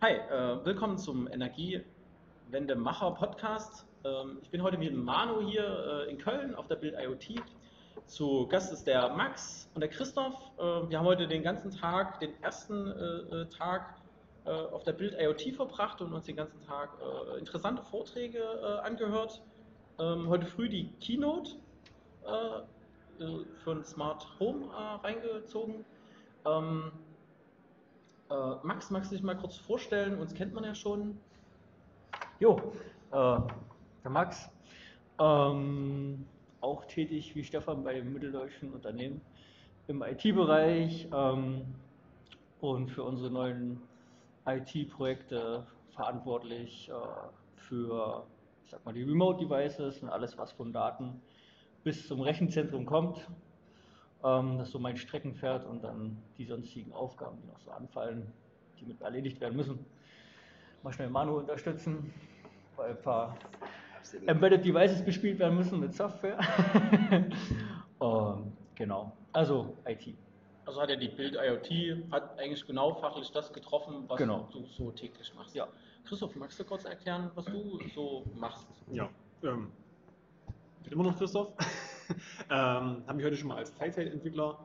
Hi, äh, willkommen zum Energiewendemacher Podcast. Ähm, ich bin heute mit Manu hier äh, in Köln auf der Bild IoT. Zu Gast ist der Max und der Christoph. Äh, wir haben heute den ganzen Tag, den ersten äh, äh, Tag äh, auf der Bild IoT verbracht und uns den ganzen Tag interessante Vorträge angehört. Ähm, heute früh die Keynote von Smart Home reingezogen. Ähm, äh, Max, magst du dich mal kurz vorstellen? Uns kennt man ja schon. Jo, äh, der Max, ähm, auch tätig wie Stefan bei dem mitteldeutschen Unternehmen im IT-Bereich ähm, und für unsere neuen IT-Projekte verantwortlich äh, für, ich sag mal, die Remote-Devices und alles, was von Daten bis zum Rechenzentrum kommt. Ähm, das ist so mein Streckenpferd und dann die sonstigen Aufgaben, die noch so anfallen, die mit erledigt werden müssen. Mal schnell Manu unterstützen, weil ein paar Absolut. Embedded Devices bespielt werden müssen mit Software. um, genau, also IT. Also hat ja die Bild IoT, hat eigentlich genau fachlich das getroffen, was genau. du so täglich machst. Ja. Christoph, magst du kurz erklären, was du so machst? Ja, ähm, bin immer noch Christoph. ähm, habe mich heute schon mal als Teilzeitentwickler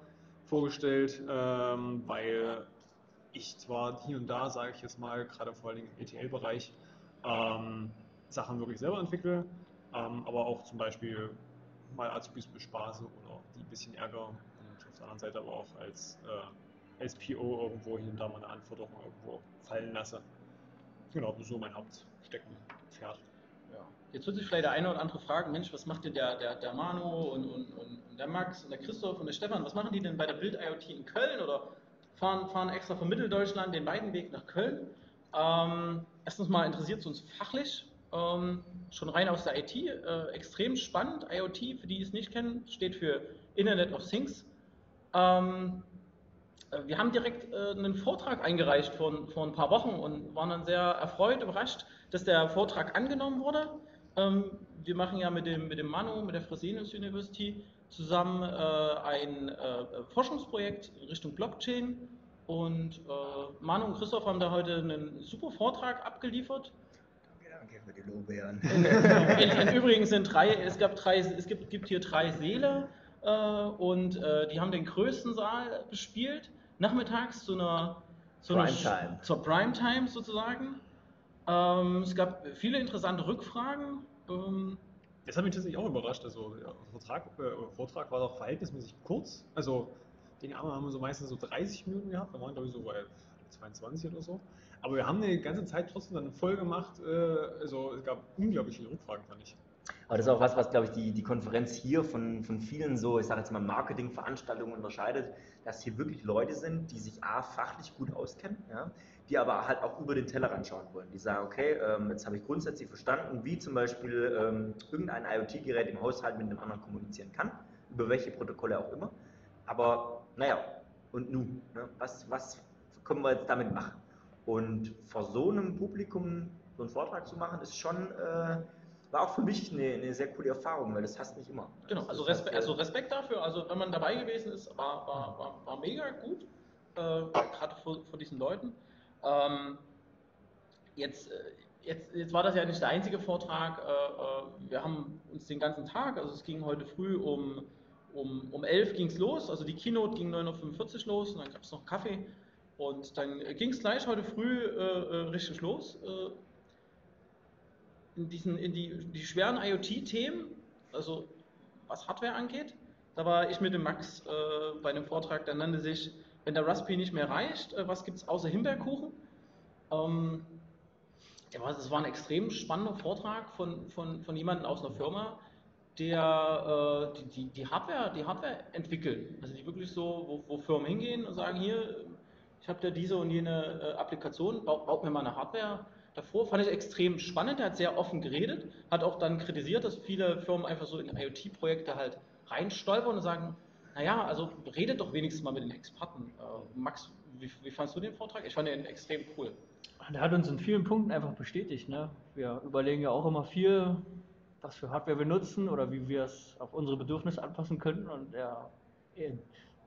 vorgestellt, ähm, weil ich zwar hier und da, sage ich jetzt mal, gerade vor allem im ETL-Bereich, ähm, Sachen wirklich selber entwickle, ähm, aber auch zum Beispiel mal Azubis bespaße oder die ein bisschen ärger und auf der anderen Seite aber auch als äh, SPO irgendwo hier und da mal eine Anforderung irgendwo fallen lasse. Genau, das ist so mein Hauptsteckenpferd. Jetzt wird sich vielleicht der eine oder andere fragen, Mensch, was macht denn der, der, der Manu und, und, und der Max und der Christoph und der Stefan, was machen die denn bei der Bild IoT in Köln oder fahren, fahren extra von Mitteldeutschland den beiden Weg nach Köln? Ähm, erstens mal interessiert es uns fachlich, ähm, schon rein aus der IT, äh, extrem spannend. IoT, für die es nicht kennen, steht für Internet of Things. Ähm, äh, wir haben direkt äh, einen Vortrag eingereicht vor, vor ein paar Wochen und waren dann sehr erfreut, überrascht, dass der Vortrag angenommen wurde. Ähm, wir machen ja mit dem, mit dem Manu, mit der Fresenius University zusammen äh, ein äh, Forschungsprojekt Richtung Blockchain. Und äh, Manu und Christoph haben da heute einen super Vortrag abgeliefert. Danke für die Lorbeeren. In, Übrigens sind drei, es, gab drei, es gibt, gibt hier drei äh, und äh, die haben den größten Saal bespielt, nachmittags zu einer, zu einer Primetime. zur Primetime sozusagen. Ähm, es gab viele interessante Rückfragen. Ähm, das hat mich tatsächlich auch überrascht. Also, der Vortrag, äh, Vortrag war doch verhältnismäßig kurz. Also, den haben wir so meistens so 30 Minuten gehabt. Da waren, glaube ich, so bei 22 oder so. Aber wir haben die ganze Zeit trotzdem dann voll gemacht. Äh, also, es gab unglaublich viele Rückfragen, fand ich. Aber das ist auch was, was, glaube ich, die, die Konferenz hier von, von vielen so, ich sage jetzt mal, Marketingveranstaltungen unterscheidet, dass hier wirklich Leute sind, die sich A, fachlich gut auskennen, ja, die aber halt auch über den Tellerrand schauen wollen. Die sagen, okay, ähm, jetzt habe ich grundsätzlich verstanden, wie zum Beispiel ähm, irgendein IoT-Gerät im Haushalt mit einem anderen kommunizieren kann, über welche Protokolle auch immer. Aber naja, und nun, ne, was, was können wir jetzt damit machen? Und vor so einem Publikum so einen Vortrag zu machen, ist schon, äh, war auch für mich eine, eine, sehr coole Erfahrung, weil das hast nicht immer. Genau, also, Respe halt, also Respekt dafür, also wenn man dabei gewesen ist, war, war, war, war mega gut, äh, gerade vor, vor diesen Leuten. Ähm, jetzt, äh, jetzt, jetzt war das ja nicht der einzige Vortrag. Äh, äh, wir haben uns den ganzen Tag, also es ging heute früh um, um, um 11 ging es los, also die Keynote ging 9.45 Uhr los und dann gab es noch Kaffee. Und dann ging es gleich heute früh äh, richtig los. Äh, in, diesen, in die, die schweren IoT-Themen, also was Hardware angeht. Da war ich mit dem Max äh, bei einem Vortrag, der nannte sich wenn der Raspberry nicht mehr reicht, äh, was gibt es außer Himbeerkuchen? Ähm, das war ein extrem spannender Vortrag von, von, von jemandem aus einer Firma, der äh, die, die, die, Hardware, die Hardware entwickeln. Also die wirklich so, wo, wo Firmen hingehen und sagen, hier, ich habe da diese und jene äh, Applikation, baut, baut, mir mal eine Hardware davor. Fand ich extrem spannend, er hat sehr offen geredet, hat auch dann kritisiert, dass viele Firmen einfach so in IoT-Projekte halt reinstolpern und sagen, naja, also redet doch wenigstens mal mit den Experten. Äh, Max, wie, wie fandest du den Vortrag? Ich fand den extrem cool. Der hat uns in vielen Punkten einfach bestätigt. Ne? Wir überlegen ja auch immer viel, was für Hardware wir nutzen oder wie wir es auf unsere Bedürfnisse anpassen können. Und er,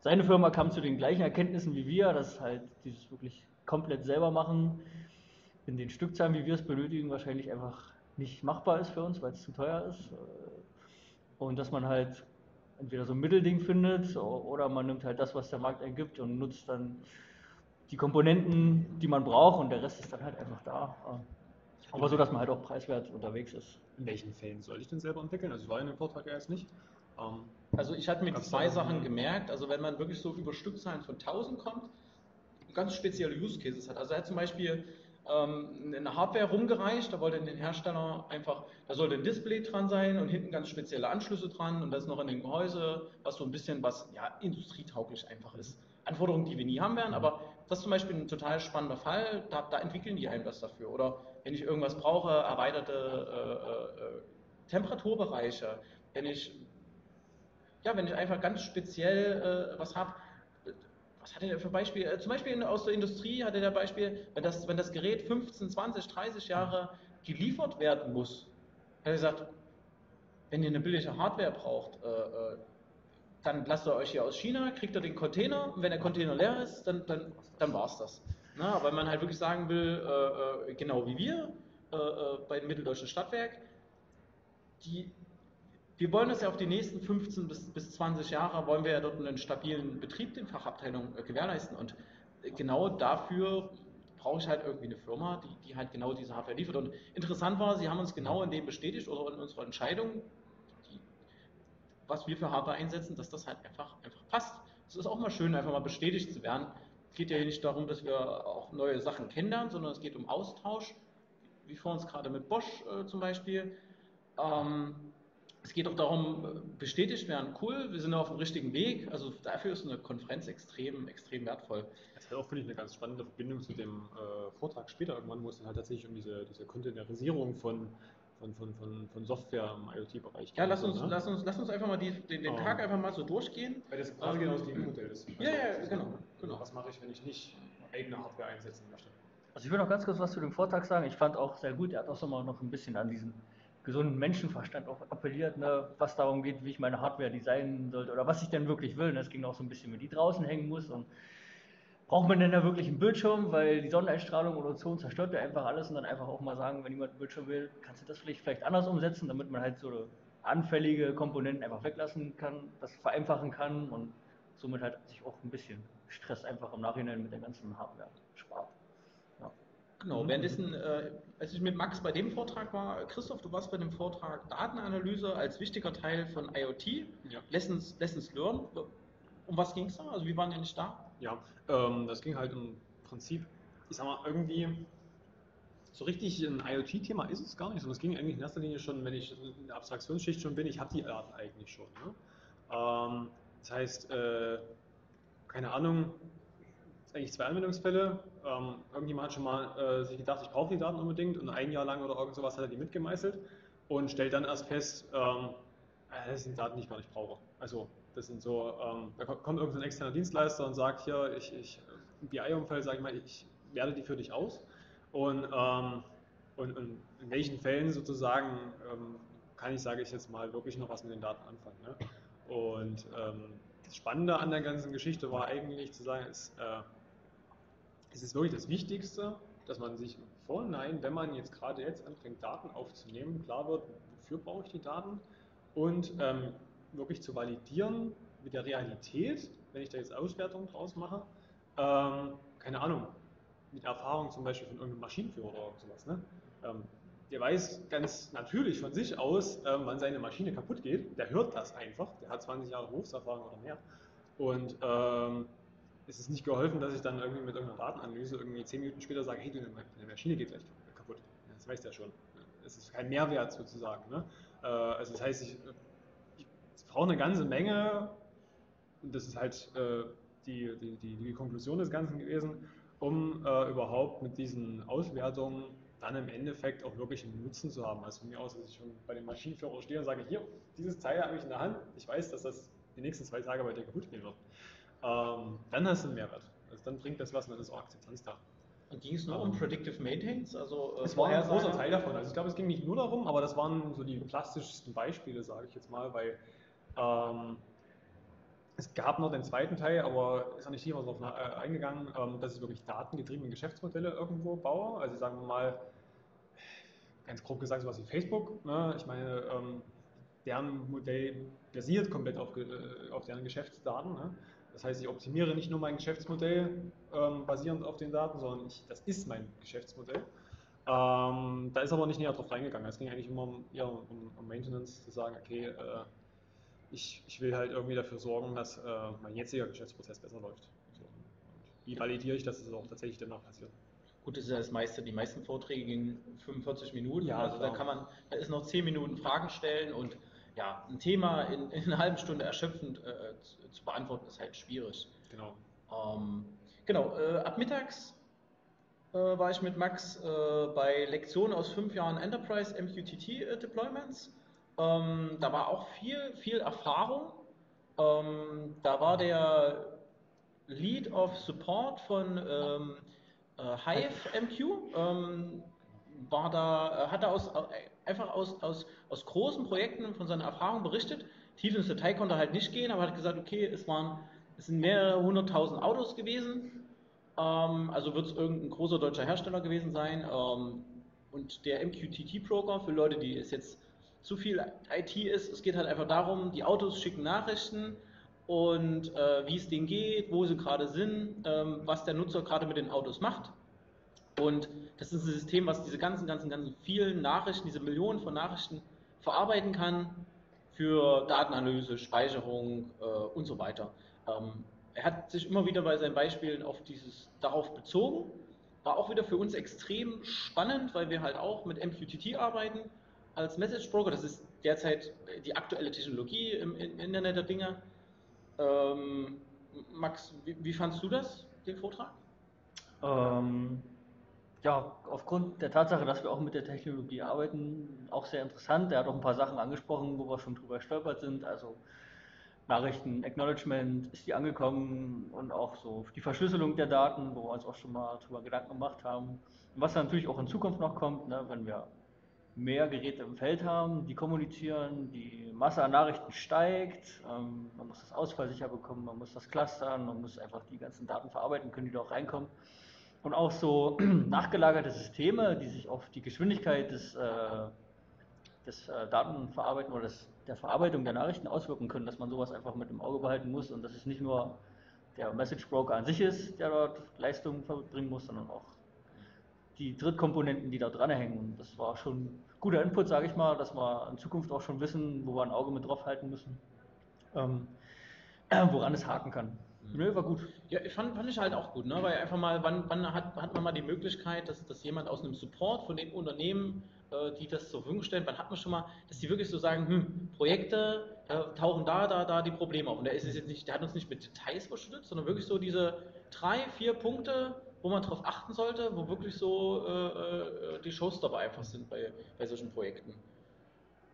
seine Firma kam zu den gleichen Erkenntnissen wie wir, dass halt dieses wirklich komplett selber machen in den Stückzahlen, wie wir es benötigen, wahrscheinlich einfach nicht machbar ist für uns, weil es zu teuer ist. Äh, Und dass man halt entweder so ein Mittelding findet oder man nimmt halt das, was der Markt ergibt und nutzt dann die Komponenten, die man braucht und der Rest ist dann halt einfach da. Äh, Aber so, dass man halt auch preiswert unterwegs ist. In welchen Fällen soll ich denn selber entwickeln? Also ich war in dem Vortrag ja jetzt nicht. Ähm, Also ich hatte mir zwei Sachen gemerkt. Also wenn man wirklich so über Stückzahlen von 1000 kommt, ganz spezielle Use Cases hat. Also er hat zum Beispiel ähm, eine Hardware rumgereicht, da wollte den Hersteller einfach, da sollte ein Display dran sein und hinten ganz spezielle Anschlüsse dran und das noch in dem Gehäuse, was so ein bisschen was ja, industrietauglich einfach ist. Anforderungen, die wir nie haben werden, aber das ist zum Beispiel ein total spannender Fall, da, da entwickeln die einem was dafür. Oder wenn ich irgendwas brauche, erweiterte äh, äh, Temperaturbereiche, wenn ich ja, wenn ich einfach ganz speziell äh, was habe, was hat er denn für Beispiel? Äh, zum Beispiel aus der Industrie hat er der Beispiel, wenn das, wenn das Gerät 15, 20, 30 Jahre geliefert werden muss, hat er gesagt, wenn ihr eine billige Hardware braucht, äh, äh, dann lasst ihr euch hier aus China, kriegt ihr den Container und wenn der Container leer ist, dann, dann, dann war es das. Na, weil man halt wirklich sagen will, äh, äh, genau wie wir äh, bei dem Mitteldeutschen Stadtwerk, die, wir wollen das ja auf die nächsten 15 bis, bis 20 Jahre, wollen wir ja dort einen stabilen Betrieb, den Fachabteilungen äh, gewährleisten. Und äh, genau dafür brauche ich halt irgendwie eine Firma, die, die halt genau diese Hardware liefert. Und interessant war, sie haben uns genau in dem bestätigt oder in unserer Entscheidung, die, was wir für Hardware einsetzen, dass das halt einfach, einfach passt. Es ist auch mal schön, einfach mal bestätigt zu werden. Es geht ja hier nicht darum, dass wir auch neue Sachen kennenlernen, sondern es geht um Austausch, wie vor uns gerade mit Bosch äh, zum Beispiel. Ähm, es geht auch darum, bestätigt werden, cool, wir sind auf dem richtigen Weg. Also dafür ist eine Konferenz extrem, extrem wertvoll. Das hat auch, finde ich, eine ganz spannende Verbindung zu dem äh, Vortrag später irgendwann, wo es dann halt tatsächlich um diese, diese Containerisierung von, von, von, von, von Software im IoT-Bereich Ja, lass so, uns, ne? lass uns, lass uns einfach mal die, den, den Oh. Tag einfach mal so durchgehen. Weil das quasi genau das Gegenmodell ist. Ja, ja, genau, genau. Was mache ich, wenn ich nicht eigene Hardware einsetzen möchte? Also ich will noch ganz kurz was zu dem Vortrag sagen. Ich fand auch sehr gut, er hat auch so mal noch ein bisschen an diesen gesunden Menschenverstand auch appelliert, ne, was darum geht, wie ich meine Hardware designen sollte oder was ich denn wirklich will. Ne. Es ging auch so ein bisschen, wie die draußen hängen muss und braucht man denn da wirklich einen Bildschirm, weil die Sonneneinstrahlung oder Ozon zerstört ja einfach alles und dann einfach auch mal sagen, wenn jemand einen Bildschirm will, kannst du das vielleicht, vielleicht anders umsetzen, damit man halt so anfällige Komponenten einfach weglassen kann, das vereinfachen kann und somit halt sich auch ein bisschen Stress einfach im Nachhinein mit der ganzen Hardware spart. Genau, Mhm. währenddessen, äh, als ich mit Max bei dem Vortrag war, Christoph, du warst bei dem Vortrag Datenanalyse als wichtiger Teil von IoT, Ja. Lessons, Lessons Learned. Um was ging es da? Also wie waren die nicht da? Ja, ähm, das ging halt im Prinzip, ich sag mal, irgendwie so richtig ein IoT-Thema ist es gar nicht, sondern es ging eigentlich in erster Linie schon, wenn ich in der Abstraktionsschicht schon bin, ich habe die Daten eigentlich schon. Ne? Ähm, das heißt, äh, keine Ahnung, eigentlich zwei Anwendungsfälle. Ähm, irgendjemand hat schon mal äh, sich gedacht, ich brauche die Daten unbedingt und ein Jahr lang oder irgend sowas hat er die mitgemeißelt und stellt dann erst fest, ähm, äh, das sind Daten, die ich gar nicht brauche. Also das sind so, ähm, da ko- kommt irgendein externer Dienstleister und sagt hier, ich, ich im BI-Umfeld sage ich mal, ich werte die für dich aus. Und, ähm, und, und in welchen Fällen sozusagen ähm, kann ich, sage ich jetzt mal, wirklich noch was mit den Daten anfangen. Ne? Und ähm, das Spannende an der ganzen Geschichte war eigentlich zu sagen, es, äh, es ist wirklich das Wichtigste, dass man sich im Vorhinein, wenn man jetzt gerade jetzt anfängt, Daten aufzunehmen, klar wird, wofür brauche ich die Daten und ähm, wirklich zu validieren mit der Realität, wenn ich da jetzt Auswertungen draus mache, ähm, keine Ahnung, mit Erfahrung zum Beispiel von irgendeinem Maschinenführer oder sowas. Ne? Ähm, der weiß ganz natürlich von sich aus, ähm, wann seine Maschine kaputt geht. Der hört das einfach. Der hat 20 Jahre Berufserfahrung oder mehr. Und ähm, es ist nicht geholfen, dass ich dann irgendwie mit irgendeiner Datenanalyse irgendwie 10 Minuten später sage, hey, du, deine Maschine geht gleich kaputt. Ja, Das weiß der schon. Es ist kein Mehrwert sozusagen. Ne? Äh, also das heißt, ich, ich brauche eine ganze Menge, und das ist halt äh, die, die, die, die Konklusion des Ganzen gewesen, um äh, überhaupt mit diesen Auswertungen dann im Endeffekt auch wirklich einen Nutzen zu haben. Also von mir aus, dass ich schon bei dem Maschinenführer stehe und sage, hier, dieses Teil habe ich in der Hand, ich weiß, dass das die nächsten zwei Tage bei dir kaputt gehen wird. Ähm, dann hast du einen Mehrwert. Also dann bringt das was und dann ist auch Akzeptanz da. Und ging es nur um Predictive Maintenance? Also, äh, Es war ein großer Teil davon. Also ich glaube, es ging nicht nur darum, aber das waren so die plastischsten Beispiele, sage ich jetzt mal, weil ähm, es gab noch den zweiten Teil, aber ist noch nicht tiefer darauf äh, eingegangen, ähm, dass ich wirklich datengetriebene Geschäftsmodelle irgendwo baue. Also sagen wir mal, ganz grob gesagt, sowas wie Facebook. Ne? Ich meine, ähm, deren Modell basiert komplett auf, äh, auf deren Geschäftsdaten. Ne? Das heißt, ich optimiere nicht nur mein Geschäftsmodell ähm, basierend auf den Daten, sondern ich, das ist mein Geschäftsmodell. Ähm, da ist aber nicht näher drauf reingegangen. Es ging eigentlich immer um, eher um, um Maintenance, zu sagen, okay, äh, ich, ich, will halt irgendwie dafür sorgen, dass äh, mein jetziger Geschäftsprozess besser läuft. So. wie validiere ich, dass es auch tatsächlich danach passiert? Gut, das ist ja das meiste. Die meisten Vorträge gingen 45 Minuten. Ja, also klar. da kann man, da ist noch 10 Minuten Fragen stellen und ja, ein Thema in, in einer halben Stunde erschöpfend äh, zu, zu, beantworten, ist halt schwierig. Genau. Ähm, genau, äh, ab mittags äh, war ich mit Max äh, bei Lektionen aus fünf Jahren Enterprise MQTT äh, Deployments. Ähm, da war auch viel, viel Erfahrung. Ähm, da war der Lead of Support von ähm, äh, Hive MQ, ähm, war da, hat er aus, einfach aus, aus, aus großen Projekten von seiner Erfahrung berichtet. Tief ins Detail konnte er halt nicht gehen, aber hat gesagt, okay, es waren, es sind mehrere hunderttausend Autos gewesen. Ähm, also wird es irgendein großer deutscher Hersteller gewesen sein. Ähm, und der MQTT-Broker, für Leute, die es jetzt zu viel IT ist, es geht halt einfach darum, die Autos schicken Nachrichten und äh, wie es denen geht, wo sie gerade sind, ähm, was der Nutzer gerade mit den Autos macht. Und das ist ein System, was diese ganzen, ganzen, ganzen vielen Nachrichten, diese Millionen von Nachrichten verarbeiten kann für Datenanalyse, Speicherung äh, und so weiter. Ähm, er hat sich immer wieder bei seinen Beispielen auf dieses, darauf bezogen. War auch wieder für uns extrem spannend, weil wir halt auch mit MQTT arbeiten als Message Broker. Das ist derzeit die aktuelle Technologie im, Internet der Dinge. Ähm, Max, wie, wie, fandst du das, den Vortrag? Ähm, ja, aufgrund der Tatsache, dass wir auch mit der Technologie arbeiten, auch sehr interessant. Er hat auch ein paar Sachen angesprochen, wo wir schon drüber stolpert sind. Also Nachrichten, Acknowledgement, ist die angekommen und auch so die Verschlüsselung der Daten, wo wir uns auch schon mal drüber Gedanken gemacht haben. Und was dann natürlich auch in Zukunft noch kommt, ne, wenn wir mehr Geräte im Feld haben, die kommunizieren, die Masse an Nachrichten steigt, ähm, man muss das ausfallsicher bekommen, man muss das clustern, man muss einfach die ganzen Daten verarbeiten können, die da auch reinkommen. Und auch so nachgelagerte Systeme, die sich auf die Geschwindigkeit des, äh, des äh, Datenverarbeiten oder des, der Verarbeitung der Nachrichten auswirken können, dass man sowas einfach mit im Auge behalten muss und dass es nicht nur der Message Broker an sich ist, der dort Leistungen verbringen muss, sondern auch die Drittkomponenten, die da dranhängen. Das war schon guter Input, sage ich mal, dass wir in Zukunft auch schon wissen, wo wir ein Auge mit drauf halten müssen, ähm, äh, woran es haken kann. Nö, war gut. Ja, fand, fand ich halt auch gut, ne? weil einfach mal, wann, wann hat, hat man mal die Möglichkeit, dass, dass jemand aus einem Support von den Unternehmen, äh, die das zur Verfügung stellen, wann hat man schon mal, dass die wirklich so sagen, hm, Projekte äh, tauchen da, da, da die Probleme auf. Und der, ist jetzt nicht, der hat uns nicht mit Details verschüttet, sondern wirklich so diese drei, vier Punkte, wo man darauf achten sollte, wo wirklich so äh, äh die Showstopper einfach sind bei, bei solchen Projekten.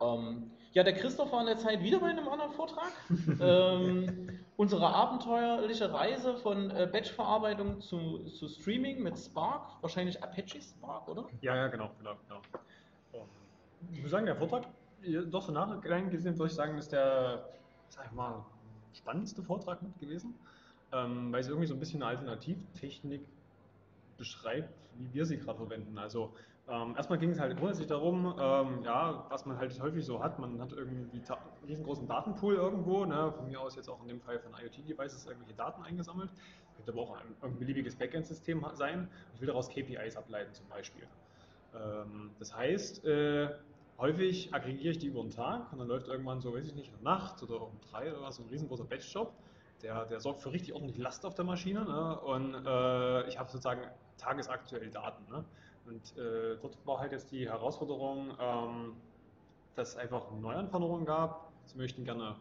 Ähm, ja, der Christoph war in der Zeit wieder bei einem anderen Vortrag. ähm, unsere abenteuerliche Reise von äh, Batch-Verarbeitung zu, zu Streaming mit Spark, wahrscheinlich Apache Spark, oder? Ja, ja, genau, genau, genau. Um, ich muss sagen, der Vortrag, doch so nachgegangen gesehen, würde ich sagen, ist der, sag ich mal, spannendste Vortrag mit gewesen, ähm, weil es irgendwie so ein bisschen eine Alternativtechnik beschreibt, wie wir sie gerade verwenden. Also ähm, erstmal ging es halt grundsätzlich darum, ähm, ja, was man halt häufig so hat. Man hat irgendwie einen riesengroßen Datenpool irgendwo, ne, von mir aus jetzt auch in dem Fall von IoT-Devices irgendwelche Daten eingesammelt. Könnte aber auch ein, ein beliebiges Backend-System sein. Ich will daraus KPIs ableiten zum Beispiel. Ähm, das heißt, äh, häufig aggregiere ich die über den Tag und dann läuft irgendwann so, weiß ich nicht, in der Nacht oder um drei oder was, so ein riesengroßer Batch-Job. Der, der sorgt für richtig ordentlich Last auf der Maschine ne? und äh, ich habe sozusagen tagesaktuell Daten. Ne? Und äh, dort war halt jetzt die Herausforderung, ähm, dass es einfach Neuanforderungen gab. Sie möchten gerne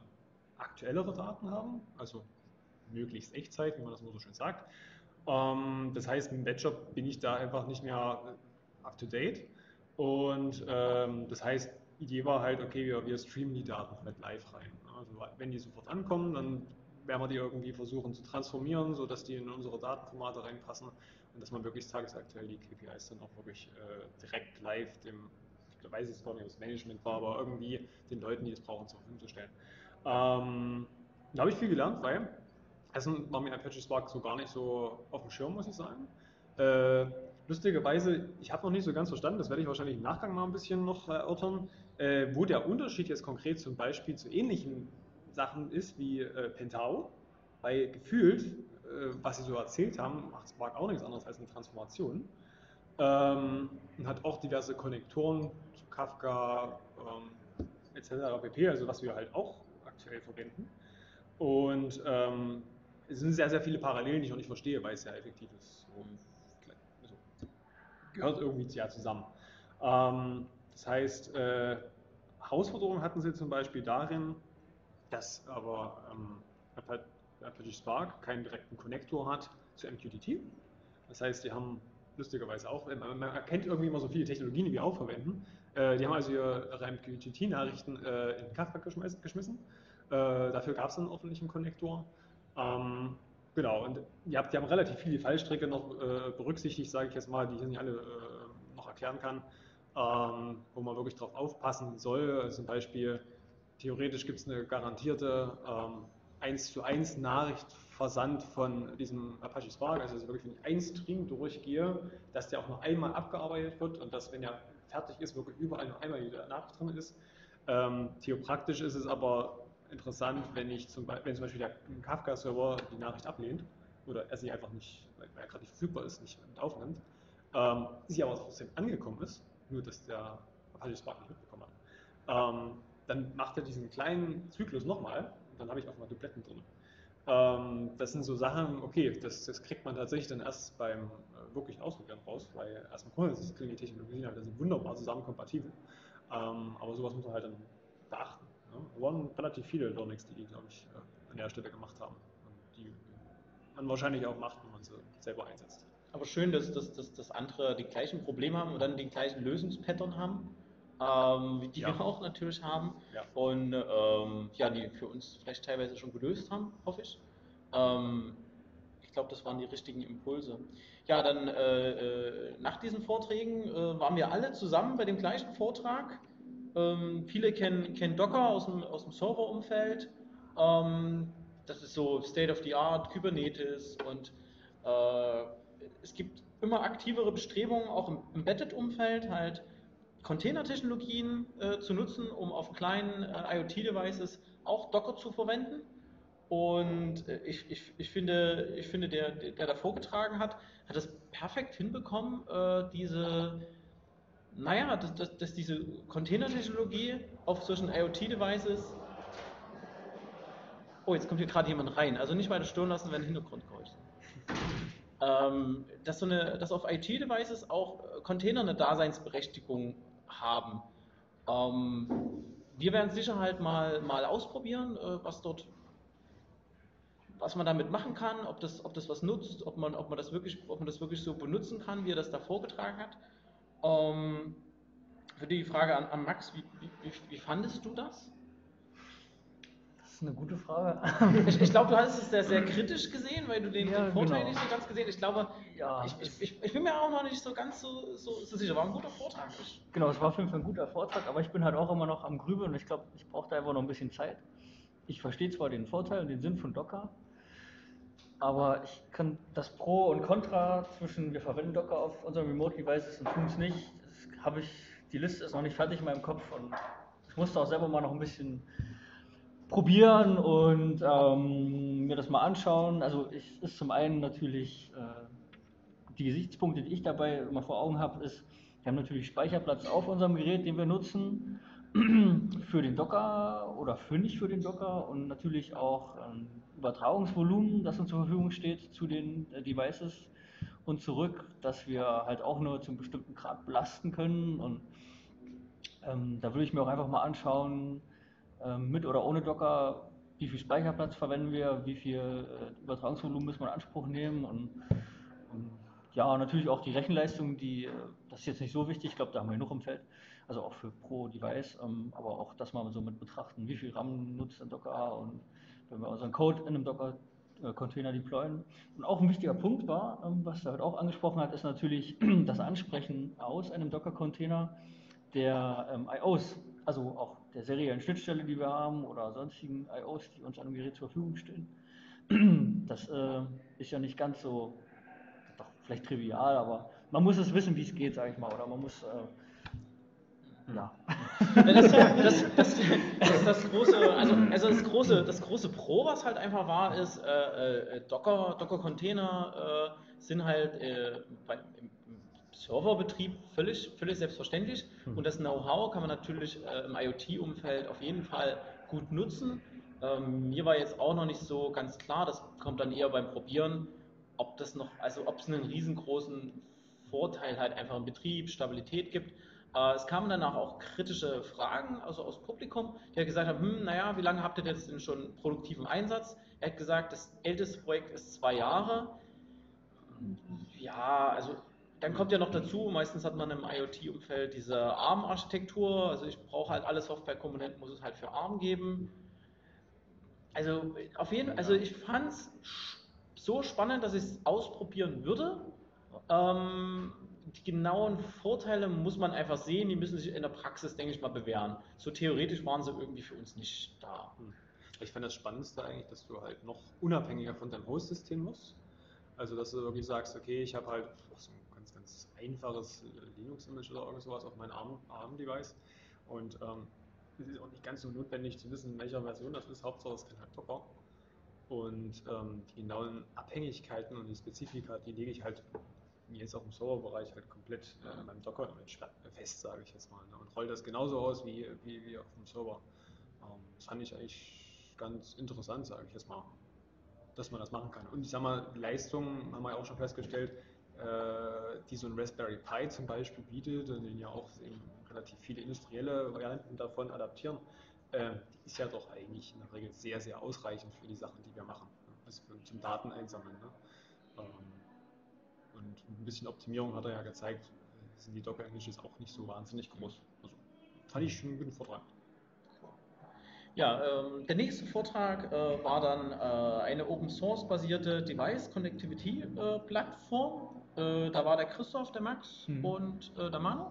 aktuellere Daten haben, also möglichst Echtzeit, wie man das immer so schön sagt. Ähm, das heißt, dem Batjob bin ich da einfach nicht mehr up to date. Und ähm, das heißt, die Idee war halt, okay, wir, wir streamen die Daten komplett live rein. Also wenn die sofort ankommen, dann werden wir die irgendwie versuchen zu transformieren, sodass die in unsere Datenformate reinpassen dass man wirklich tagesaktuell die KPIs dann auch wirklich äh, direkt live dem, ich weiß jetzt gar nicht, ob es Management war, aber irgendwie den Leuten, die es brauchen, zur Verfügung zu stellen. Ähm, Da habe ich viel gelernt, weil Essen war mir Apache Spark so gar nicht so auf dem Schirm, muss ich sagen. Äh, lustigerweise, ich habe noch nicht so ganz verstanden, das werde ich wahrscheinlich im Nachgang mal ein bisschen noch erörtern, äh, wo der Unterschied jetzt konkret zum Beispiel zu ähnlichen Sachen ist wie äh, Pentao, weil gefühlt, was sie so erzählt haben, macht Spark auch nichts anderes als eine Transformation ähm, und hat auch diverse Konnektoren zu Kafka ähm, etc. pp., also was wir halt auch aktuell verwenden. Und ähm, es sind sehr, sehr viele Parallelen, die ich noch nicht verstehe, weil es ja effektiv ist. So, also, gehört irgendwie ja zusammen. Ähm, das heißt, äh, Herausforderungen hatten sie zum Beispiel darin, dass aber ähm, Apache Spark keinen direkten Konnektor hat zu MQTT. Das heißt, die haben lustigerweise auch, man erkennt irgendwie immer so viele Technologien, die wir auch verwenden. Äh, die haben also ihre MQTT-Nachrichten äh, in Kafka geschmissen. Äh, dafür gab es einen öffentlichen Konnektor. Ähm, genau, und die, haben relativ viele Fallstricke noch berücksichtigt, sage ich jetzt mal, die ich nicht alle noch erklären kann, ähm, wo man wirklich drauf aufpassen soll. Zum Beispiel, theoretisch gibt es eine garantierte ähm, 1 zu 1 Nachrichtversand von diesem Apache Spark, also wirklich, wenn ich einen Stream durchgehe, dass der auch noch einmal abgearbeitet wird und dass, wenn er fertig ist, wirklich überall noch einmal die Nachricht drin ist. Ähm, theopraktisch ist es aber interessant, wenn ich zum, wenn zum Beispiel der Kafka-Server die Nachricht ablehnt oder er sie einfach nicht, weil er gerade nicht verfügbar ist, nicht aufnimmt, ähm, sie aber trotzdem angekommen ist, nur dass der Apache Spark nicht mitbekommen hat, ähm, dann macht er diesen kleinen Zyklus nochmal dann habe ich auch mal Dupletten drin. Ähm, das sind so Sachen, okay, das, das, kriegt man tatsächlich dann erst beim äh, wirklichen Ausprobieren raus, weil erstmal grundsätzlich klingen die Technologien halt sind wunderbar zusammen kompatibel. Ähm, aber sowas muss man halt dann beachten. Ne? waren relativ viele Learnings, die die, glaube ich, äh, an der Stelle gemacht haben. Und die man wahrscheinlich auch macht, wenn man sie selber einsetzt. Aber schön, dass, dass, dass, dass andere die gleichen Probleme haben und dann die gleichen Lösungspattern haben, ähm, die ja. wir auch natürlich haben. Ja. Und ähm, ja, die für uns vielleicht teilweise schon gelöst haben, hoffe ich. Ähm, ich glaube, das waren die richtigen Impulse. Ja, dann äh, äh, nach diesen Vorträgen äh, waren wir alle zusammen bei dem gleichen Vortrag ähm, viele kennen, kennen Docker aus dem, aus dem Serverumfeld. Ähm, das ist so State of the Art, Kubernetes und äh, es gibt immer aktivere Bestrebungen, auch im Embedded-Umfeld halt Container-Technologien äh, zu nutzen, um auf kleinen äh, IoT-Devices auch Docker zu verwenden. Und äh, ich, ich, ich finde, ich finde der, der da vorgetragen hat, hat das perfekt hinbekommen, äh, diese naja, dass, dass, dass diese Container-Technologie auf solchen IoT-Devices. Oh, jetzt kommt hier gerade jemand rein. Also nicht weiter stören lassen, wenn Hintergrundgeräusch ähm, dass, so dass auf IT-Devices auch Container eine Daseinsberechtigung haben. Ähm, wir werden sicher halt mal, mal ausprobieren, äh, was dort, was man damit machen kann, ob das, ob das was nutzt, ob man, ob man das wirklich, ob man das wirklich so benutzen kann, wie er das da vorgetragen hat. Ähm, für die Frage an, an Max, wie, wie, wie, fandest du das? Ist eine gute Frage. ich, ich glaube, du hast es sehr, sehr kritisch gesehen, weil du den, ja, den Vorteil genau. nicht so ganz gesehen hast. Ich glaube, ja, ich, ich, ich, bin mir auch noch nicht so ganz so, so, so sicher. War ein guter Vortrag. Genau, es war auf jeden Fall ein guter Vortrag, aber ich bin halt auch immer noch am Grübeln und ich glaube, ich brauche da einfach noch ein bisschen Zeit. Ich verstehe zwar den Vorteil und den Sinn von Docker, aber ich kann das Pro und Contra zwischen, wir verwenden Docker auf unseren Remote Devices und tun es nicht, habe ich, die Liste ist noch nicht fertig in meinem Kopf und ich musste auch selber mal noch ein bisschen probieren und ähm, mir das mal anschauen. Also es ist zum einen natürlich äh, die Gesichtspunkte, die ich dabei immer vor Augen habe, ist, wir haben natürlich Speicherplatz auf unserem Gerät, den wir nutzen für den Docker oder für nicht für den Docker und natürlich auch ähm, Übertragungsvolumen, das uns zur Verfügung steht zu den äh, Devices und zurück, dass wir halt auch nur zum bestimmten Grad belasten können. Und ähm, da würde ich mir auch einfach mal anschauen, mit oder ohne Docker, wie viel Speicherplatz verwenden wir, wie viel äh, Übertragungsvolumen müssen wir in Anspruch nehmen und, und ja, natürlich auch die Rechenleistung, die, äh, das ist jetzt nicht so wichtig, ich glaube, da haben wir genug im Feld, also auch für pro Device, ähm, aber auch das mal so mit betrachten, wie viel RAM nutzt ein Docker und wenn wir unseren Code in einem Docker-Container deployen. Und auch ein wichtiger Punkt war, ähm, was er heute auch angesprochen hat, ist natürlich das Ansprechen aus einem Docker-Container der ähm, IOs, also auch der seriellen Schnittstelle, die wir haben oder sonstigen IOs, die uns an dem Gerät zur Verfügung stehen. Das äh, ist ja nicht ganz so, doch vielleicht trivial, aber man muss es wissen, wie es geht, sage ich mal, oder man muss äh, ja. Das, das, das, das, große, also, also das große, das große Pro, was halt einfach war, ist, äh, äh, Docker, Docker-Container äh, sind halt äh, bei, im Serverbetrieb völlig, völlig selbstverständlich Hm. und das Know-how kann man natürlich äh, im IoT-Umfeld auf jeden Fall gut nutzen. Ähm, mir war jetzt auch noch nicht so ganz klar, das kommt dann eher beim Probieren, ob das noch, also ob es einen riesengroßen Vorteil halt einfach im Betrieb, Stabilität gibt. Äh, es kamen danach auch kritische Fragen, also aus Publikum, die halt gesagt haben, hm, naja, wie lange habt ihr das denn schon produktiv im Einsatz? Er hat gesagt, das älteste Projekt ist zwei Jahre. Ja, also dann kommt ja noch dazu, meistens hat man im IoT-Umfeld diese ARM-Architektur, also ich brauche halt alle Softwarekomponenten, muss es halt für ARM geben. Also auf jeden also ich fand es so spannend, dass ich es ausprobieren würde. Ähm, die genauen Vorteile muss man einfach sehen, die müssen sich in der Praxis, denke ich mal, bewähren. So theoretisch waren sie irgendwie für uns nicht da. Ich fand das Spannendste eigentlich, dass du halt noch unabhängiger von deinem Host-System musst. Also, dass du wirklich sagst, okay, ich habe halt so ein ganz, einfaches äh, Linux-Image oder irgend sowas auf meinem ARM- ARM-Device. Und ähm, es ist auch nicht ganz so notwendig zu wissen, in welcher Version das ist. Hauptsache, es kann halt Docker. Und ähm, die genauen Abhängigkeiten und die Spezifika, die lege ich halt jetzt auch im Serverbereich halt komplett äh, in meinem Docker-Image fest, sage ich jetzt mal. Ne? Und roll das genauso aus wie, wie, wie auf dem Server. Ähm, das fand ich eigentlich ganz interessant, sage ich jetzt mal, dass man das machen kann. Und ich sag mal, Leistungen haben wir auch schon festgestellt, die so ein Raspberry Pi zum Beispiel bietet, und den ja auch relativ viele industrielle Varianten davon adaptieren, äh, die ist ja doch eigentlich in der Regel sehr, sehr ausreichend für die Sachen, die wir machen. Also zum Daten einsammeln. Ne? Ähm, und ein bisschen Optimierung hat er ja gezeigt, äh, sind die Docker-Images auch nicht so wahnsinnig groß. Also fand ich schon einen guten Vortrag. Ja, ähm, der nächste Vortrag äh, war dann äh, eine Open Source basierte Device Connectivity äh, Plattform. Äh, da war der Christoph, der Max Mhm. und äh, der Manu.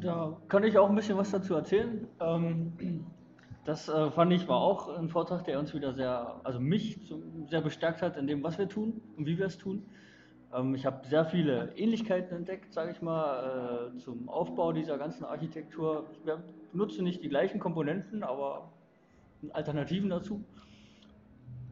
Da kann ich auch ein bisschen was dazu erzählen. Ähm, das äh, fand ich war auch ein Vortrag, der uns wieder sehr, also mich zu, sehr bestärkt hat in dem, was wir tun und wie wir es tun. Ähm, ich habe sehr viele Ähnlichkeiten entdeckt, sage ich mal, äh, zum Aufbau dieser ganzen Architektur. Wir benutzen nicht die gleichen Komponenten, aber Alternativen dazu.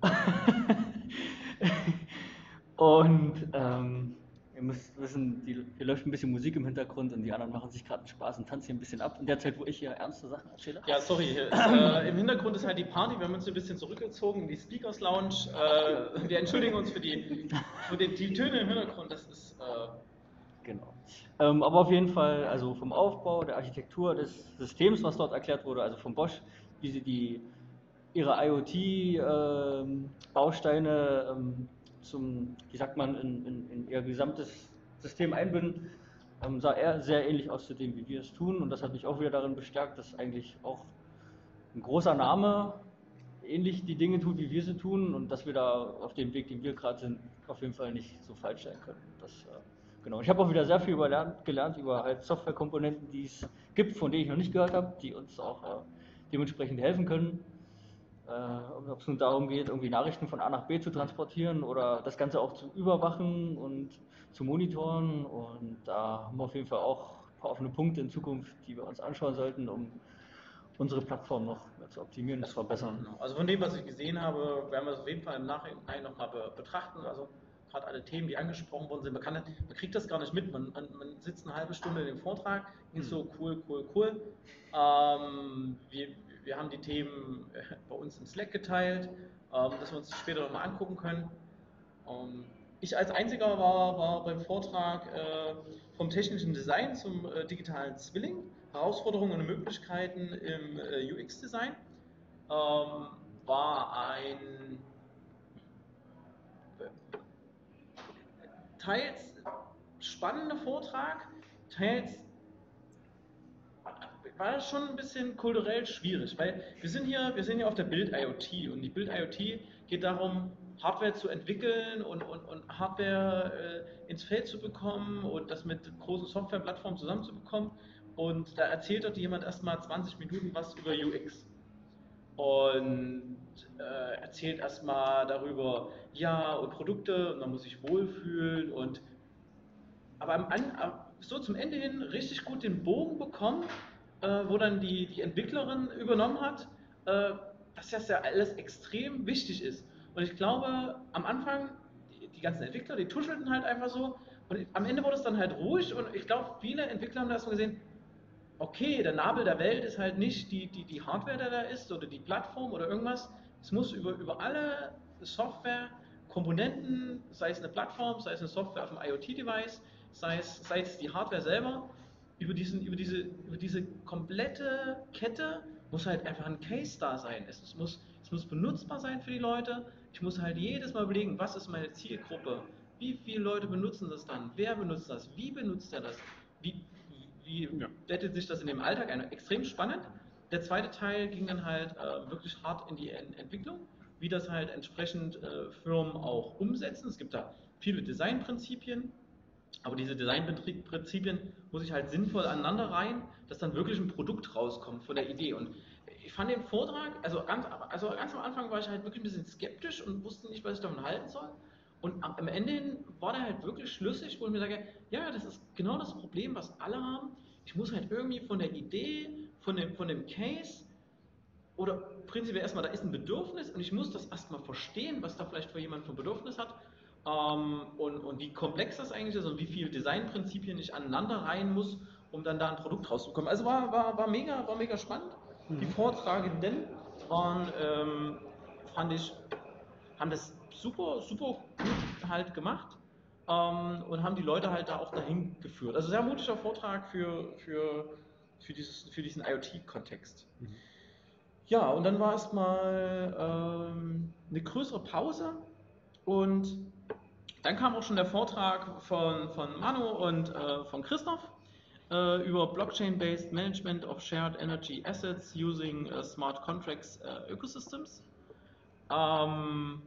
und ähm, Ihr müsst wissen, die, hier läuft ein bisschen Musik im Hintergrund und die anderen machen sich gerade einen Spaß und tanzen hier ein bisschen ab. In der Zeit, wo ich hier ernste Sachen erzähle. Ja, sorry, ist, äh, im Hintergrund ist halt die Party, wir haben uns ein bisschen zurückgezogen in die Speakers Lounge. Äh, wir entschuldigen uns für die, für die, die Töne im Hintergrund, das ist... Äh, Genau. Ähm, aber auf jeden Fall, also vom Aufbau, der Architektur des Systems, was dort erklärt wurde, also von Bosch, wie sie die, ihre IoT-Bausteine ähm, zum, wie sagt man, in, in, in ihr gesamtes System einbinden, ähm, sah er sehr ähnlich aus zu dem, wie wir es tun. Und das hat mich auch wieder darin bestärkt, dass eigentlich auch ein großer Name ähnlich die Dinge tut, wie wir sie tun und dass wir da auf dem Weg, den wir gerade sind, auf jeden Fall nicht so falsch sein können. Das, äh, genau. Ich habe auch wieder sehr viel über lernt, gelernt über halt Softwarekomponenten, die es gibt, von denen ich noch nicht gehört habe, die uns auch äh, dementsprechend helfen können. Äh, Ob es nun darum geht, irgendwie Nachrichten von A nach B zu transportieren oder das Ganze auch zu überwachen und zu monitoren. Und da haben wir auf jeden Fall auch ein paar offene Punkte in Zukunft, die wir uns anschauen sollten, um unsere Plattform noch zu optimieren und zu verbessern. Genau. Also von dem, was ich gesehen habe, werden wir es auf jeden Fall im Nachhinein nochmal be betrachten. Also gerade alle Themen, die angesprochen worden sind, man, kann, man kriegt das gar nicht mit. Man, man, sitzt eine halbe Stunde in dem Vortrag, ist so cool, cool, cool. Ähm, wir, wir haben die Themen äh, bei uns im Slack geteilt, ähm, dass wir uns später nochmal angucken können. Ähm, ich als einziger war, war beim Vortrag äh, vom technischen Design zum äh, digitalen Zwilling, Herausforderungen und Möglichkeiten im äh, UX-Design. Ähm, war ein teils spannender Vortrag, teils war das schon ein bisschen kulturell schwierig, weil wir sind hier, wir sind hier auf der Bild IoT und die Bild IoT geht darum, Hardware zu entwickeln und, und, und Hardware äh, ins Feld zu bekommen und das mit großen Softwareplattformen zusammenzubekommen. und da erzählt dort jemand erstmal 20 Minuten was über UX und äh, erzählt erstmal darüber, ja, und Produkte, und man muss sich wohlfühlen und aber am, so zum Ende hin richtig gut den Bogen bekommen, äh, wo dann die, die Entwicklerin übernommen hat, äh, dass das ja alles extrem wichtig ist. Und ich glaube, am Anfang, die, die ganzen Entwickler, die tuschelten halt einfach so und am Ende wurde es dann halt ruhig und ich glaube, viele Entwickler haben das so gesehen, okay, der Nabel der Welt ist halt nicht die, die, die Hardware, der da ist oder die Plattform oder irgendwas. Es muss über, über alle Software, Komponenten, sei es eine Plattform, sei es eine Software auf dem IoT-Device, sei es, sei es die Hardware selber, über, diesen, über, diese, über diese komplette Kette muss halt einfach ein Case da sein. Es, es, muss, es muss benutzbar sein für die Leute. Ich muss halt jedes Mal überlegen, was ist meine Zielgruppe? Wie viele Leute benutzen das dann? Wer benutzt das? Wie benutzt er das? Wie, wie ja. bettet sich das in dem Alltag ein? Extrem spannend. Der zweite Teil ging dann halt äh, wirklich hart in die Ent Entwicklung, wie das halt entsprechend äh, Firmen auch umsetzen. Es gibt da viele Designprinzipien, aber diese Designprinzipien muss ich halt sinnvoll aneinander rein, dass dann wirklich ein Produkt rauskommt von der Idee. Und ich fand den Vortrag, also ganz, also ganz am Anfang war ich halt wirklich ein bisschen skeptisch und wusste nicht, was ich davon halten soll. Und am Ende war der halt wirklich schlüssig, wo ich mir sage, ja, das ist genau das Problem, was alle haben. Ich muss halt irgendwie von der Idee, von dem, von dem Case oder prinzipiell erstmal, da ist ein Bedürfnis und ich muss das erstmal verstehen, was da vielleicht für jemand für ein Bedürfnis hat ähm, und, und wie komplex das eigentlich ist und wie viele Designprinzipien ich aneinander reihen muss, um dann da ein Produkt rauszukommen. Also war, war, war, mega, war mega spannend. Mhm. Die Vortragenden waren, ähm, fand ich, haben das super, super gut halt gemacht ähm, und haben die Leute halt da auch dahin geführt. Also sehr mutiger Vortrag für, für, für, dieses, für diesen IoT-Kontext. Mhm. Ja, und dann war es mal ähm, eine größere Pause und dann kam auch schon der Vortrag von, von Manu und äh, von Christoph äh, über Blockchain-based Management of Shared Energy Assets using uh, Smart Contracts uh, Ecosystems. Ähm,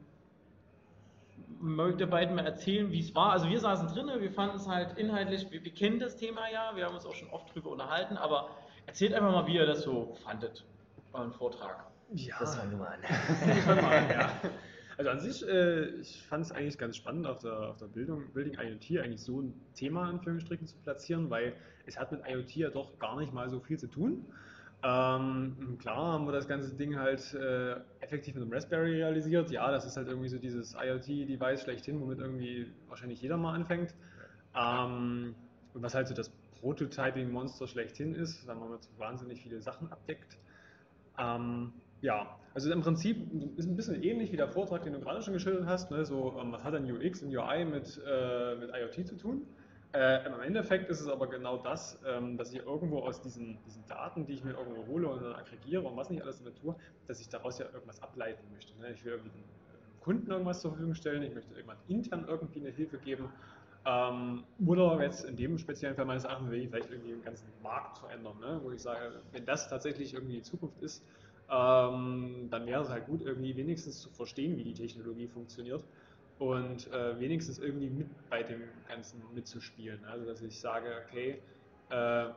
mögt ihr beiden mal erzählen, wie es war? Also wir saßen drinnen, wir fanden es halt inhaltlich, wir, wir, kennen das Thema ja, wir haben uns auch schon oft drüber unterhalten, aber erzählt einfach mal, wie ihr das so fandet, euren Vortrag. Ja, das fangen wir mal an. ja. Also an sich, äh, ich fand es eigentlich ganz spannend, auf der, auf der Bildung, Building IoT eigentlich so ein Thema in Filmstricken zu platzieren, weil es hat mit IoT ja doch gar nicht mal so viel zu tun. Ähm, klar haben wir das ganze Ding halt äh, effektiv mit einem Raspberry realisiert. Ja, das ist halt irgendwie so dieses IoT-Device schlechthin, womit irgendwie wahrscheinlich jeder mal anfängt. Ähm, und was halt so das Prototyping-Monster schlechthin ist, weil man mit wahnsinnig viele Sachen abdeckt. Ähm, ja, also im Prinzip ist ein bisschen ähnlich wie der Vortrag, den du gerade schon geschildert hast. Ne? So, ähm, was hat denn UX und UI mit, äh, mit IoT zu tun? Äh, Im Endeffekt ist es aber genau das, ähm, dass ich irgendwo aus diesen, diesen, Daten, die ich mir irgendwo hole und dann aggregiere und was nicht alles damit tue, dass ich daraus ja irgendwas ableiten möchte. Ne? Ich will irgendwie dem Kunden irgendwas zur Verfügung stellen, ich möchte irgendwann intern irgendwie eine Hilfe geben. Ähm, oder jetzt in dem speziellen Fall meines Erachtens will ich vielleicht irgendwie den ganzen Markt verändern, ne? wo ich sage, wenn das tatsächlich irgendwie die Zukunft ist, ähm, dann wäre es halt gut, irgendwie wenigstens zu verstehen, wie die Technologie funktioniert und äh, wenigstens irgendwie mit bei dem Ganzen mitzuspielen. Also dass ich sage, okay, äh,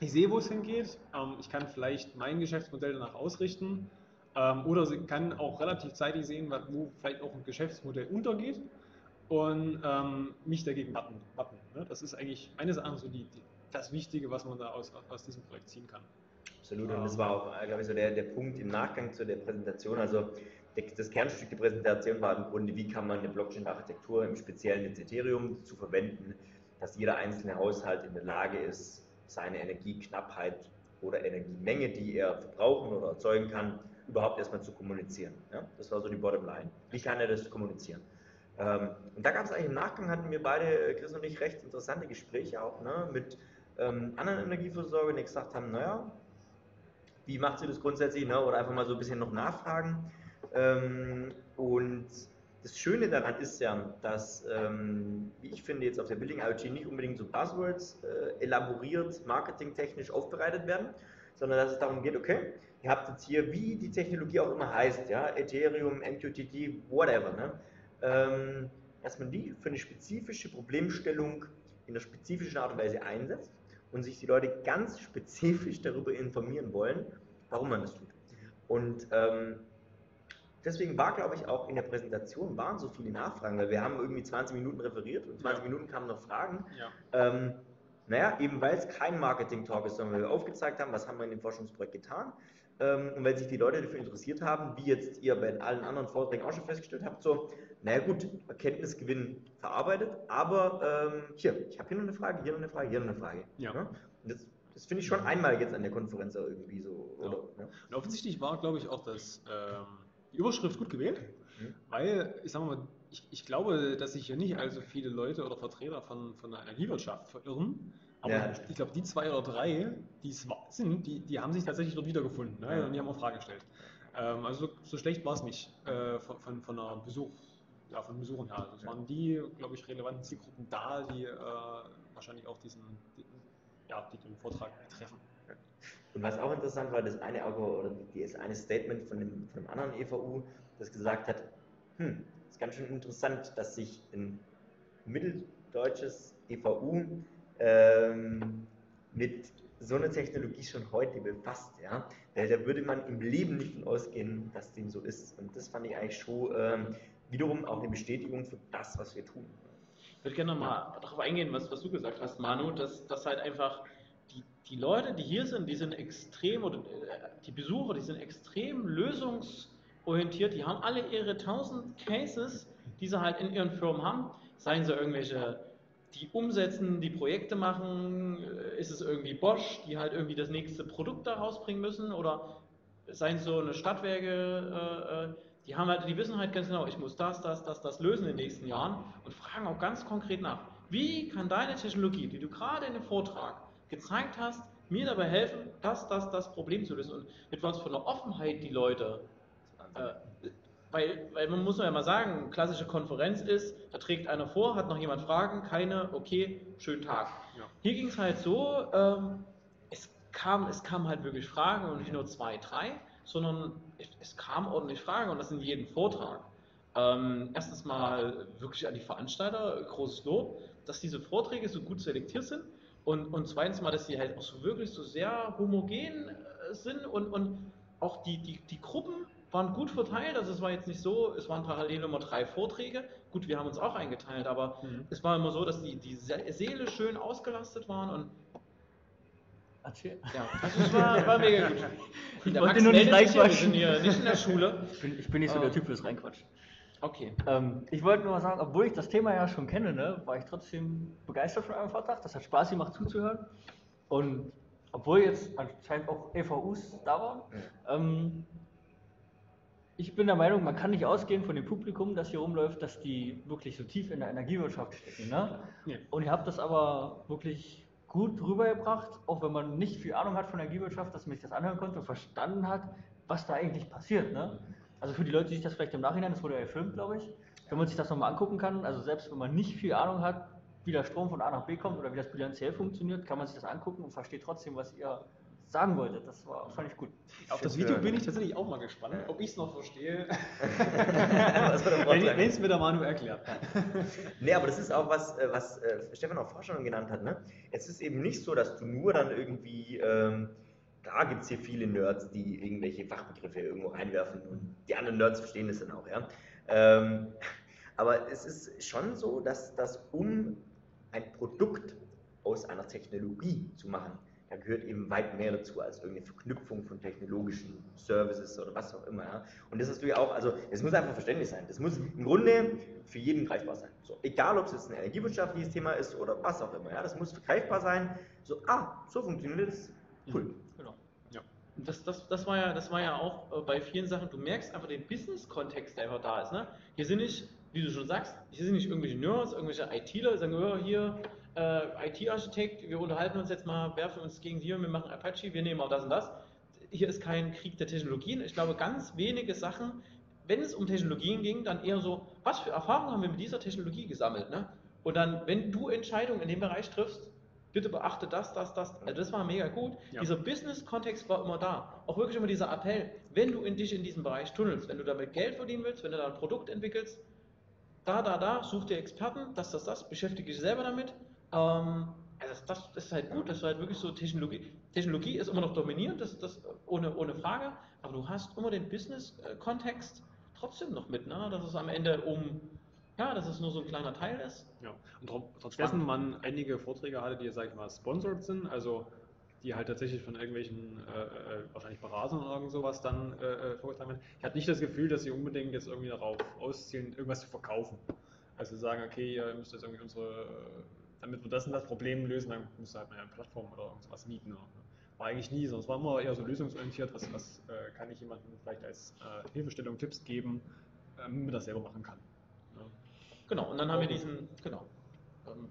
ich sehe, wo es hingeht, ähm, ich kann vielleicht mein Geschäftsmodell danach ausrichten ähm, oder kann auch relativ zeitig sehen, wo vielleicht auch ein Geschäftsmodell untergeht und ähm, mich dagegen wappen. wappen ne? Das ist eigentlich meines Erachtens so die, die, das Wichtige, was man da aus, aus diesem Projekt ziehen kann. Absolut. Und das war auch, glaube ich, so der, der Punkt im Nachgang zu der Präsentation. Also das Kernstück der Präsentation war im Grunde, wie kann man eine Blockchain-Architektur im Speziellen mit Ethereum zu verwenden, dass jeder einzelne Haushalt in der Lage ist, seine Energieknappheit oder Energiemenge, die er verbrauchen oder erzeugen kann, überhaupt erstmal zu kommunizieren. Ja? Das war so die Bottomline. Wie kann er das kommunizieren? Ähm, und da gab es eigentlich im Nachgang, hatten wir beide, Chris und ich, recht interessante Gespräche auch ne, mit ähm, anderen Energieversorgern, die gesagt haben, naja, wie macht sie das grundsätzlich, ne? oder einfach mal so ein bisschen noch nachfragen. Ähm, und das Schöne daran ist ja, dass, ähm, wie ich finde, jetzt auf der Building IoT nicht unbedingt so Buzzwords äh, elaboriert, marketingtechnisch aufbereitet werden, sondern dass es darum geht, okay, ihr habt jetzt hier, wie die Technologie auch immer heißt, ja, Ethereum, MQTT, whatever, ne? Ähm, dass man die für eine spezifische Problemstellung in einer spezifischen Art und Weise einsetzt und sich die Leute ganz spezifisch darüber informieren wollen, warum man das tut. Und ähm, deswegen war, glaube ich, auch in der Präsentation waren so viele Nachfragen, weil wir haben irgendwie 20 Minuten referiert und 20 Ja. Minuten kamen noch Fragen. Ja. Ähm, naja, eben weil es kein Marketing-Talk ist, sondern weil wir aufgezeigt haben, was haben wir in dem Forschungsprojekt getan. Ähm, und weil sich die Leute dafür interessiert haben, wie jetzt ihr bei allen anderen Vorträgen auch schon festgestellt habt, so, naja gut, Erkenntnisgewinn verarbeitet, aber ähm, hier, ich habe hier noch eine Frage, hier noch eine Frage, hier noch eine Frage. Ja. Und das, das finde ich schon einmal jetzt an der Konferenz irgendwie so. Ja. Oder, ne? Und offensichtlich war, glaube ich, auch das, ähm, die Überschrift gut gewählt, Mhm. weil, ich sag mal, ich, ich glaube, dass sich hier nicht allzu viele Leute oder Vertreter von, von der Energiewirtschaft verirren. Aber Ja, ich glaube, die zwei oder drei, die es sind, die, die haben sich tatsächlich dort wiedergefunden ne? Ja. und die haben auch Fragen gestellt. Ähm, also so, so schlecht war es nicht äh, von, von, von der Besuch, ja, von Besuchern her. Also es waren die, glaube ich, relevanten Zielgruppen da, die äh, wahrscheinlich auch diesen, die, ja, die den Vortrag betreffen. Und was auch interessant war, das eine oder das eine Statement von dem, von dem anderen EVU, das gesagt hat, hm, ist ganz schön interessant, dass sich ein mitteldeutsches EVU ähm, mit so einer Technologie schon heute befasst, ja. Weil da würde man im Leben nicht von ausgehen, dass dem so ist. Und das fand ich eigentlich schon ähm, wiederum auch eine Bestätigung für das, was wir tun. Ich würde gerne nochmal darauf eingehen, was, was du gesagt hast, Manu, dass, dass halt einfach die, die Leute, die hier sind, die sind extrem, oder äh, die Besucher, die sind extrem lösungsorientiert, die haben alle ihre tausend Cases, die sie halt in ihren Firmen haben, seien sie irgendwelche, die umsetzen, die Projekte machen, äh, ist es irgendwie Bosch, die halt irgendwie das nächste Produkt da rausbringen müssen, oder seien so eine Stadtwerke, äh, die haben halt, die wissen halt ganz genau, ich muss das, das, das, das lösen in den nächsten Jahren und fragen auch ganz konkret nach, wie kann deine Technologie, die du gerade in dem Vortrag gezeigt hast, mir dabei helfen, das, das, das Problem zu lösen und mit was für einer Offenheit die Leute, äh, weil, weil man muss ja mal sagen, klassische Konferenz ist, da trägt einer vor, hat noch jemand Fragen, keine, okay, schönen Tag. Ja. Hier ging es halt so, ähm, es, kam, es kamen halt wirklich Fragen und nicht nur zwei, drei, sondern es, es kamen ordentlich Fragen und das in jedem Vortrag. Ähm, erstens mal wirklich an die Veranstalter, großes Lob, dass diese Vorträge so gut selektiert sind und, und zweitens mal, dass sie halt auch so wirklich so sehr homogen äh, sind und, und auch die, die, die Gruppen waren gut verteilt, also es war jetzt nicht so, es waren parallel immer drei Vorträge, gut, wir haben uns auch eingeteilt, aber Mhm. es war immer so, dass die, die Se- Seele schön ausgelastet waren und Erzähl. ja, also es war, war mega gut. Ich Der wollte Max nur nicht hier, wir reinquatschen. sind hier nicht in der Schule. Ich bin, ich bin nicht so der Typ fürs Reinquatschen. Okay. Ähm, ich wollte nur mal sagen, obwohl ich das Thema ja schon kenne, ne, war ich trotzdem begeistert von eurem Vortrag. Das hat Spaß gemacht zuzuhören. Und obwohl jetzt anscheinend auch EVUs da waren, ähm, ich bin der Meinung, man kann nicht ausgehen von dem Publikum, das hier rumläuft, dass die wirklich so tief in der Energiewirtschaft stecken. Ne? Nee. Und ihr habt das aber wirklich gut rübergebracht, auch wenn man nicht viel Ahnung hat von Energiewirtschaft, dass man sich das anhören konnte und verstanden hat, was da eigentlich passiert. Ne? Also für die Leute, die sich das vielleicht im Nachhinein, das wurde ja gefilmt, glaube ich, wenn man sich das nochmal angucken kann, also selbst wenn man nicht viel Ahnung hat, wie der Strom von A nach B kommt oder wie das bilanziell funktioniert, kann man sich das angucken und versteht trotzdem, was ihr sagen wolltet. Das war, fand ich gut. Auf das Video bin ich tatsächlich auch mal gespannt, ob ich es noch verstehe, wenn es mir der Manu erklärt. Nee, aber das ist auch was, äh, was äh, Stefan auch vorher schon genannt hat. Ne? Es ist eben nicht so, dass du nur dann irgendwie, ähm, klar gibt es hier viele Nerds, die irgendwelche Fachbegriffe irgendwo reinwerfen und die anderen Nerds verstehen das dann auch, ja. Ähm, aber es ist schon so, dass das, um ein Produkt aus einer Technologie zu machen, da gehört eben weit mehr dazu als irgendeine Verknüpfung von technologischen Services oder was auch immer. Ja? Und das du ja auch, also es muss einfach verständlich sein. Das muss im Grunde für jeden greifbar sein. So, egal, ob es jetzt ein energiewirtschaftliches Thema ist oder was auch immer. Ja? Das muss greifbar sein. So, ah, so funktioniert das. Cool. Das, das, das, war ja, das war ja auch äh, bei vielen Sachen, du merkst einfach den Business-Kontext, der einfach da ist. Ne? Hier sind nicht, wie du schon sagst, hier sind nicht irgendwelche Nerds, irgendwelche ITler, sagen, oh, hier, äh, IT-Architekt, wir unterhalten uns jetzt mal, werfen uns gegen die, wir machen Apache, wir nehmen auch das und das. Hier ist kein Krieg der Technologien. Ich glaube, ganz wenige Sachen, wenn es um Technologien ging, dann eher so, was für Erfahrungen haben wir mit dieser Technologie gesammelt? Ne? Und dann, wenn du Entscheidungen in dem Bereich triffst, bitte beachte das, das, das. Also das war mega gut. Ja. Dieser Business-Kontext war immer da. Auch wirklich immer dieser Appell, wenn du in dich in diesem Bereich tunnelst, wenn du damit Geld verdienen willst, wenn du da ein Produkt entwickelst, da, da, da, such dir Experten, das, das, das, beschäftige dich selber damit. Ähm, also das, das, das ist halt gut, dass du halt wirklich so Technologie, Technologie ist immer noch dominierend, das, das ohne, ohne Frage, aber du hast immer den Business-Kontext trotzdem noch mit, ne? dass es am Ende um, ja, dass es nur so ein kleiner Teil ist. Ja, und tro- trotz dessen man einige Vorträge hatte, die, sag ich mal, sponsored sind, also die halt tatsächlich von irgendwelchen, äh, äh, wahrscheinlich Beratern oder irgend sowas dann äh, äh, vorgetragen werden. Ich hatte nicht das Gefühl, dass sie unbedingt jetzt irgendwie darauf auszielen, irgendwas zu verkaufen. Also sagen, okay, ihr müsst jetzt irgendwie unsere, damit wir das und das Problem lösen, dann müsst ihr halt mal eine Plattform oder irgendwas mieten. Oder, war eigentlich nie, sondern es war immer eher so lösungsorientiert, was, was äh, kann ich jemandem vielleicht als äh, Hilfestellung, Tipps geben, äh, wie man das selber machen kann. Genau, und dann haben wir diesen, genau. Ähm,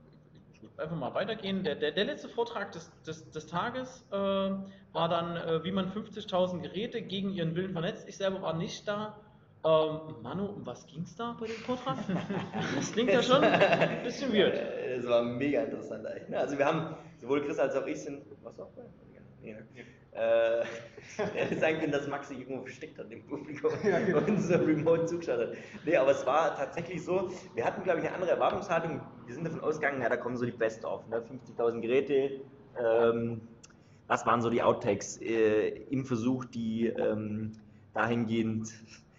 einfach mal weitergehen. Der, der, der letzte Vortrag des, des, des Tages äh, war dann, äh, wie man 50.000 Geräte gegen ihren Willen vernetzt. Ich selber war nicht da. Ähm, Manu, um was ging es da bei dem Vortrag? Das klingt ja schon ein bisschen weird. Das war mega interessant eigentlich. ne? Also wir haben, sowohl Chris als auch ich sind, was auch bei? Nee, ne? Äh, sein können, dass Max sich irgendwo versteckt hat im Publikum und so remote zugeschaut hat. Nee, aber es war tatsächlich so, wir hatten, glaube ich, eine andere Erwartungshaltung. Wir sind davon ausgegangen, ja, da kommen so die Best of, ne? 50.000 Geräte. Ähm, was waren so die Outtakes äh, im Versuch, die ähm, dahingehend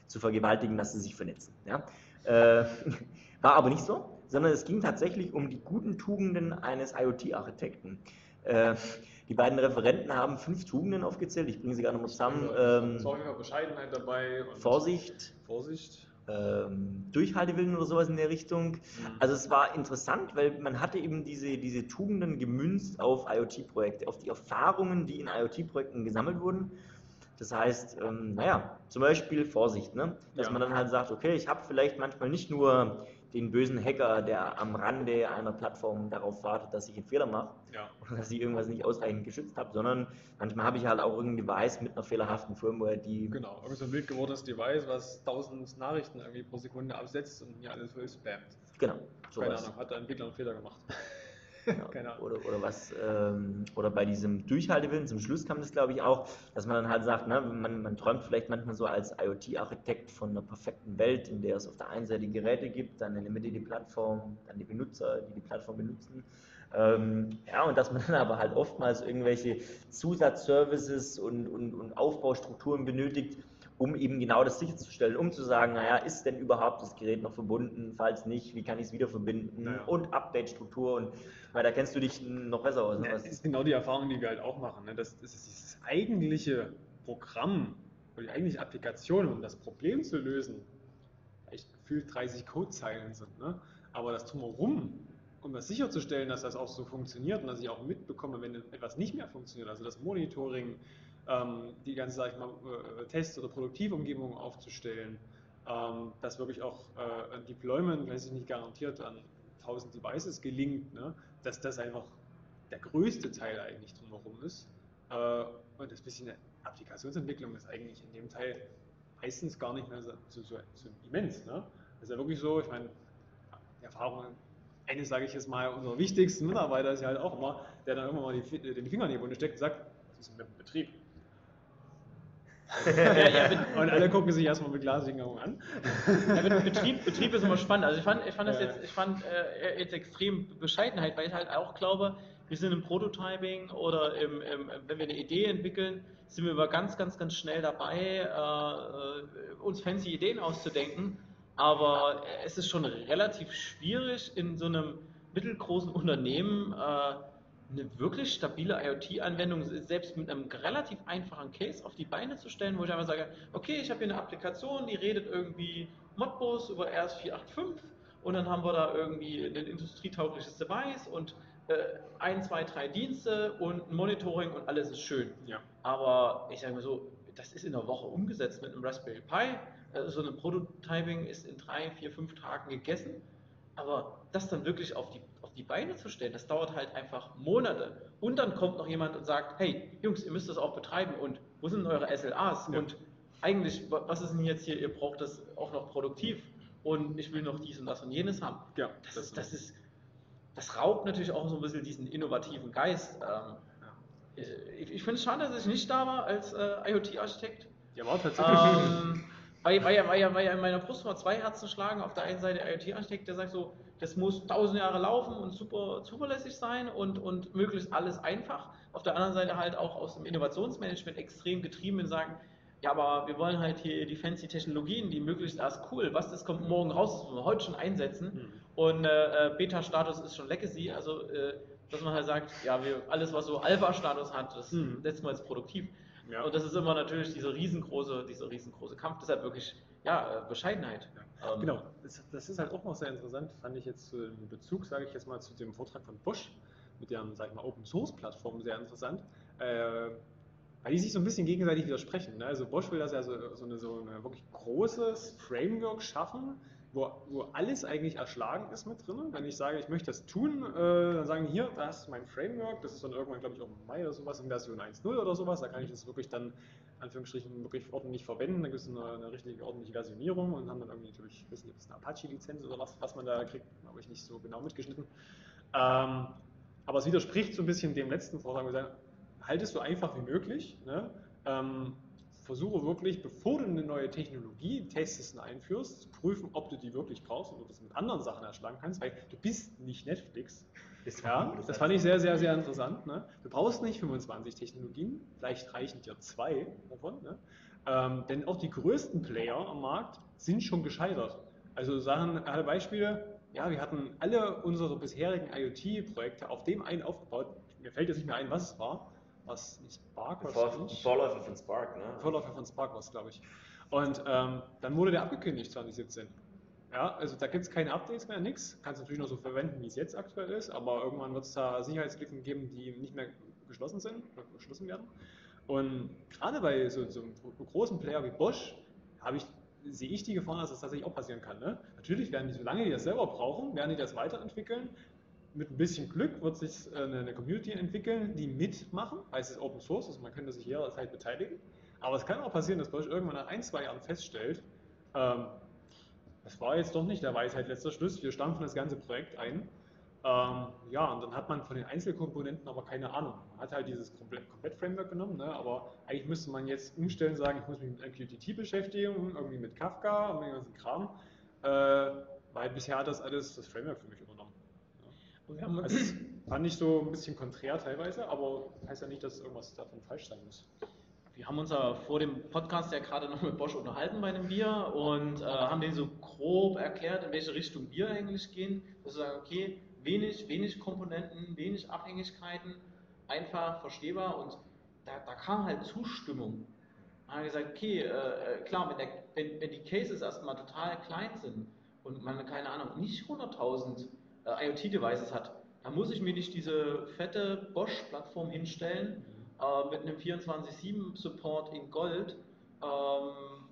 zu vergewaltigen, dass sie sich vernetzen. Ja? Äh, war aber nicht so, sondern es ging tatsächlich um die guten Tugenden eines IoT-Architekten. Äh, die beiden Referenten haben fünf Tugenden aufgezählt, ich bringe sie gerade nochmal zusammen. Ähm, Sorge Bescheidenheit dabei. Und Vorsicht, Vorsicht. ähm, Durchhaltewillen oder sowas in der Richtung. Also es war interessant, weil man hatte eben diese, diese Tugenden gemünzt auf IoT-Projekte, auf die Erfahrungen, die in IoT-Projekten gesammelt wurden. Das heißt, ähm, naja, zum Beispiel Vorsicht, ne? dass Ja. man dann halt sagt, okay, ich habe vielleicht manchmal nicht nur den bösen Hacker, der am Rande einer Plattform darauf wartet, dass ich einen Fehler mache Ja. oder dass ich irgendwas nicht ausreichend geschützt habe, sondern manchmal habe ich halt auch irgendein Device mit einer fehlerhaften Firmware, die Genau, irgendwie so ein wild gewordenes Device, was tausend Nachrichten irgendwie pro Sekunde absetzt und mir alles voll spammt. genau Keine sowas. Ahnung, hat der Entwickler einen Fehler gemacht. Ahnung. Oder, oder was, ähm, oder bei diesem Durchhaltewillen, zum Schluss kam das glaube ich auch, dass man dann halt sagt, ne, man, man träumt vielleicht manchmal so als IoT-Architekt von einer perfekten Welt, in der es auf der einen Seite Geräte gibt, dann in der Mitte die Plattform, dann die Benutzer, die die Plattform benutzen. Ähm, ja, und dass man dann aber halt oftmals irgendwelche Zusatzservices und, und, und Aufbaustrukturen benötigt, um eben genau das sicherzustellen, um zu sagen, naja, ist denn überhaupt das Gerät noch verbunden? Falls nicht, wie kann ich es wieder verbinden? Naja. Und Update-Struktur und weil da kennst du dich noch besser aus. Ne? Ja, das ist genau die Erfahrung, die wir halt auch machen. Ne? Das, das ist dieses eigentliche Programm oder die eigentliche Applikation, um das Problem zu lösen, echt gefühlt 30 Codezeilen sind. Ne? Aber das drumherum, um das sicherzustellen, dass das auch so funktioniert und dass ich auch mitbekomme, wenn etwas nicht mehr funktioniert, also das Monitoring, die ganze, sag ich mal, äh, Test- oder Produktivumgebung aufzustellen, ähm, dass wirklich auch äh, ein Deployment, weiß ich nicht, garantiert an 1000 Devices gelingt, ne? dass das einfach der größte Teil eigentlich drumherum ist. Äh, und das bisschen Applikationsentwicklung ist eigentlich in dem Teil meistens gar nicht mehr so, so, so, immens. Ne? Das ist ja wirklich so, ich meine, die Erfahrung, eines sage ich jetzt mal, unserer wichtigsten Mitarbeiter ist ja halt auch immer, der dann irgendwann mal die, den Finger in die Wunde steckt und sagt, was ist mit dem Betrieb? und alle gucken sich erstmal mit glasigen Augen an. Ja, Bet- Betrieb, Betrieb ist immer spannend. Also ich fand, ich fand das Ja. jetzt, ich fand äh, jetzt extrem Bescheidenheit, weil ich halt auch glaube, wir sind im Prototyping oder im, im, wenn wir eine Idee entwickeln, sind wir immer ganz, ganz, ganz schnell dabei, äh, uns fancy Ideen auszudenken. Aber es ist schon relativ schwierig in so einem mittelgroßen Unternehmen äh, eine wirklich stabile IoT-Anwendung, selbst mit einem relativ einfachen Case auf die Beine zu stellen, wo ich einfach sage, okay, ich habe hier eine Applikation, die redet irgendwie Modbus über RS485 und dann haben wir da irgendwie ein industrietaugliches Device und äh, ein, zwei, drei Dienste und ein Monitoring und alles ist schön. Ja. Aber ich sage mal so, das ist in einer Woche umgesetzt mit einem Raspberry Pi. Äh, So ein Prototyping ist in drei, vier, fünf Tagen gegessen. Aber das dann wirklich auf die, auf die Beine zu stellen, das dauert halt einfach Monate. Und dann kommt noch jemand und sagt, hey, Jungs, ihr müsst das auch betreiben und wo sind eure SLAs? Ja. Und eigentlich, wa- was ist denn jetzt hier, ihr braucht das auch noch produktiv und ich will noch dies und das und jenes haben. Ja, Das, ist, das ist, das raubt natürlich auch so ein bisschen diesen innovativen Geist. Ähm, ich ich finde es schade, dass ich nicht da war als äh, IoT-Architekt. Ja, war tatsächlich. Ähm, weil, weil, ja, weil, weil in meiner Brust mal zwei Herzen schlagen. Auf der einen Seite IoT-Architekt, der sagt so, das muss tausend Jahre laufen und super zuverlässig sein und, und möglichst alles einfach. Auf der anderen Seite halt auch aus dem Innovationsmanagement extrem getrieben und sagen, ja, aber wir wollen halt hier die fancy Technologien, die möglichst erst cool, was das kommt morgen raus, das wollen wir heute schon einsetzen. Mhm. Und äh, äh, Beta-Status ist schon Legacy, also äh, dass man halt sagt, ja, wir, alles was so Alpha-Status hat, das Mhm. setzen wir jetzt produktiv. Ja. Und das ist immer natürlich dieser riesengroße, dieser riesengroße Kampf, deshalb wirklich, ja, äh, Bescheidenheit. Ähm, Genau, das, ist halt auch noch sehr interessant, fand ich jetzt im Bezug, sage ich jetzt mal, zu dem Vortrag von Bosch mit deren, sag ich mal, Open Source Plattform sehr interessant, äh, weil die sich so ein bisschen gegenseitig widersprechen. Ne? Also Bosch will das ja so, so, eine, so ein wirklich großes Framework schaffen, wo, wo alles eigentlich erschlagen ist mit drin. Wenn ich sage, ich möchte das tun, äh, dann sagen die hier, das ist mein Framework, das ist dann irgendwann, glaube ich, auch im Mai oder sowas, in Version 1.0 oder sowas, da kann ich das wirklich dann Anführungsstrichen wirklich ordentlich verwenden, da gibt es eine, eine richtige ordentliche Versionierung und haben dann irgendwie natürlich, ich weiß nicht, ob es eine Apache-Lizenz oder was, was man da kriegt, habe ich nicht so genau mitgeschnitten. Ähm, aber es widerspricht so ein bisschen dem letzten Vortrag, wir sagen, halt es so einfach wie möglich. Ne? Ähm, versuche wirklich, bevor du eine neue Technologie testest und einführst, zu prüfen, ob du die wirklich brauchst und ob du das mit anderen Sachen erschlagen kannst, weil du bist nicht Netflix. Ja, das fand ich sehr, sehr, sehr interessant. Ne? Du brauchst nicht 25 Technologien, vielleicht reichen dir zwei davon. Ne? Ähm, denn auch die größten Player am Markt sind schon gescheitert. Also Sachen, alle Beispiele, ja, wir hatten alle unsere bisherigen IoT-Projekte auf dem einen aufgebaut. Mir fällt jetzt nicht mehr ein, was es war. Was nicht Spark war Vor, nicht? Vorläufer von Spark, ne? Vorläufer von Spark war es, glaube ich. Und ähm, dann wurde der abgekündigt 2017. Ja, also da gibt es keine Updates mehr, nichts. Kannst natürlich noch so verwenden, wie es jetzt aktuell ist, aber irgendwann wird es da Sicherheitslücken geben, die nicht mehr geschlossen sind, oder geschlossen werden. Und gerade bei so, so einem großen Player wie Bosch habe ich, sehe ich die Gefahr, dass das tatsächlich auch passieren kann. Ne? Natürlich werden die, solange die das selber brauchen, werden die das weiterentwickeln. Mit ein bisschen Glück wird sich äh, eine, Community entwickeln, die mitmachen, weil es ist Open Source, also man könnte sich jederzeit beteiligen. Aber es kann auch passieren, dass Bosch irgendwann nach ein, zwei Jahren feststellt, ähm, das war jetzt doch nicht der Weisheit letzter Schluss, wir stampfen das ganze Projekt ein. Ähm, ja, und dann hat man von den Einzelkomponenten aber keine Ahnung. Man hat halt dieses komplett, komplett Framework genommen, ne? aber eigentlich müsste man jetzt umstellen, sagen, ich muss mich mit MQTT beschäftigen, irgendwie mit Kafka und den ganzen Kram, äh, weil bisher hat das alles das Framework für mich wir haben fand ich so ein bisschen konträr teilweise, aber heißt ja nicht, dass irgendwas davon falsch sein muss. Wir haben uns ja vor dem Podcast ja gerade noch mit Bosch unterhalten bei einem Bier und äh, haben denen so grob erklärt, in welche Richtung wir eigentlich gehen. Dass wir sagen, okay, wenig, wenig Komponenten, wenig Abhängigkeiten, einfach verstehbar und da, da kam halt Zustimmung. Dann haben wir gesagt, okay, äh, klar, wenn, der, wenn, wenn die Cases erstmal total klein sind und man, keine Ahnung, nicht 100.000 äh, IoT-Devices hat, dann muss ich mir nicht diese fette Bosch-Plattform hinstellen äh, mit einem 24-7-Support in Gold. Ähm,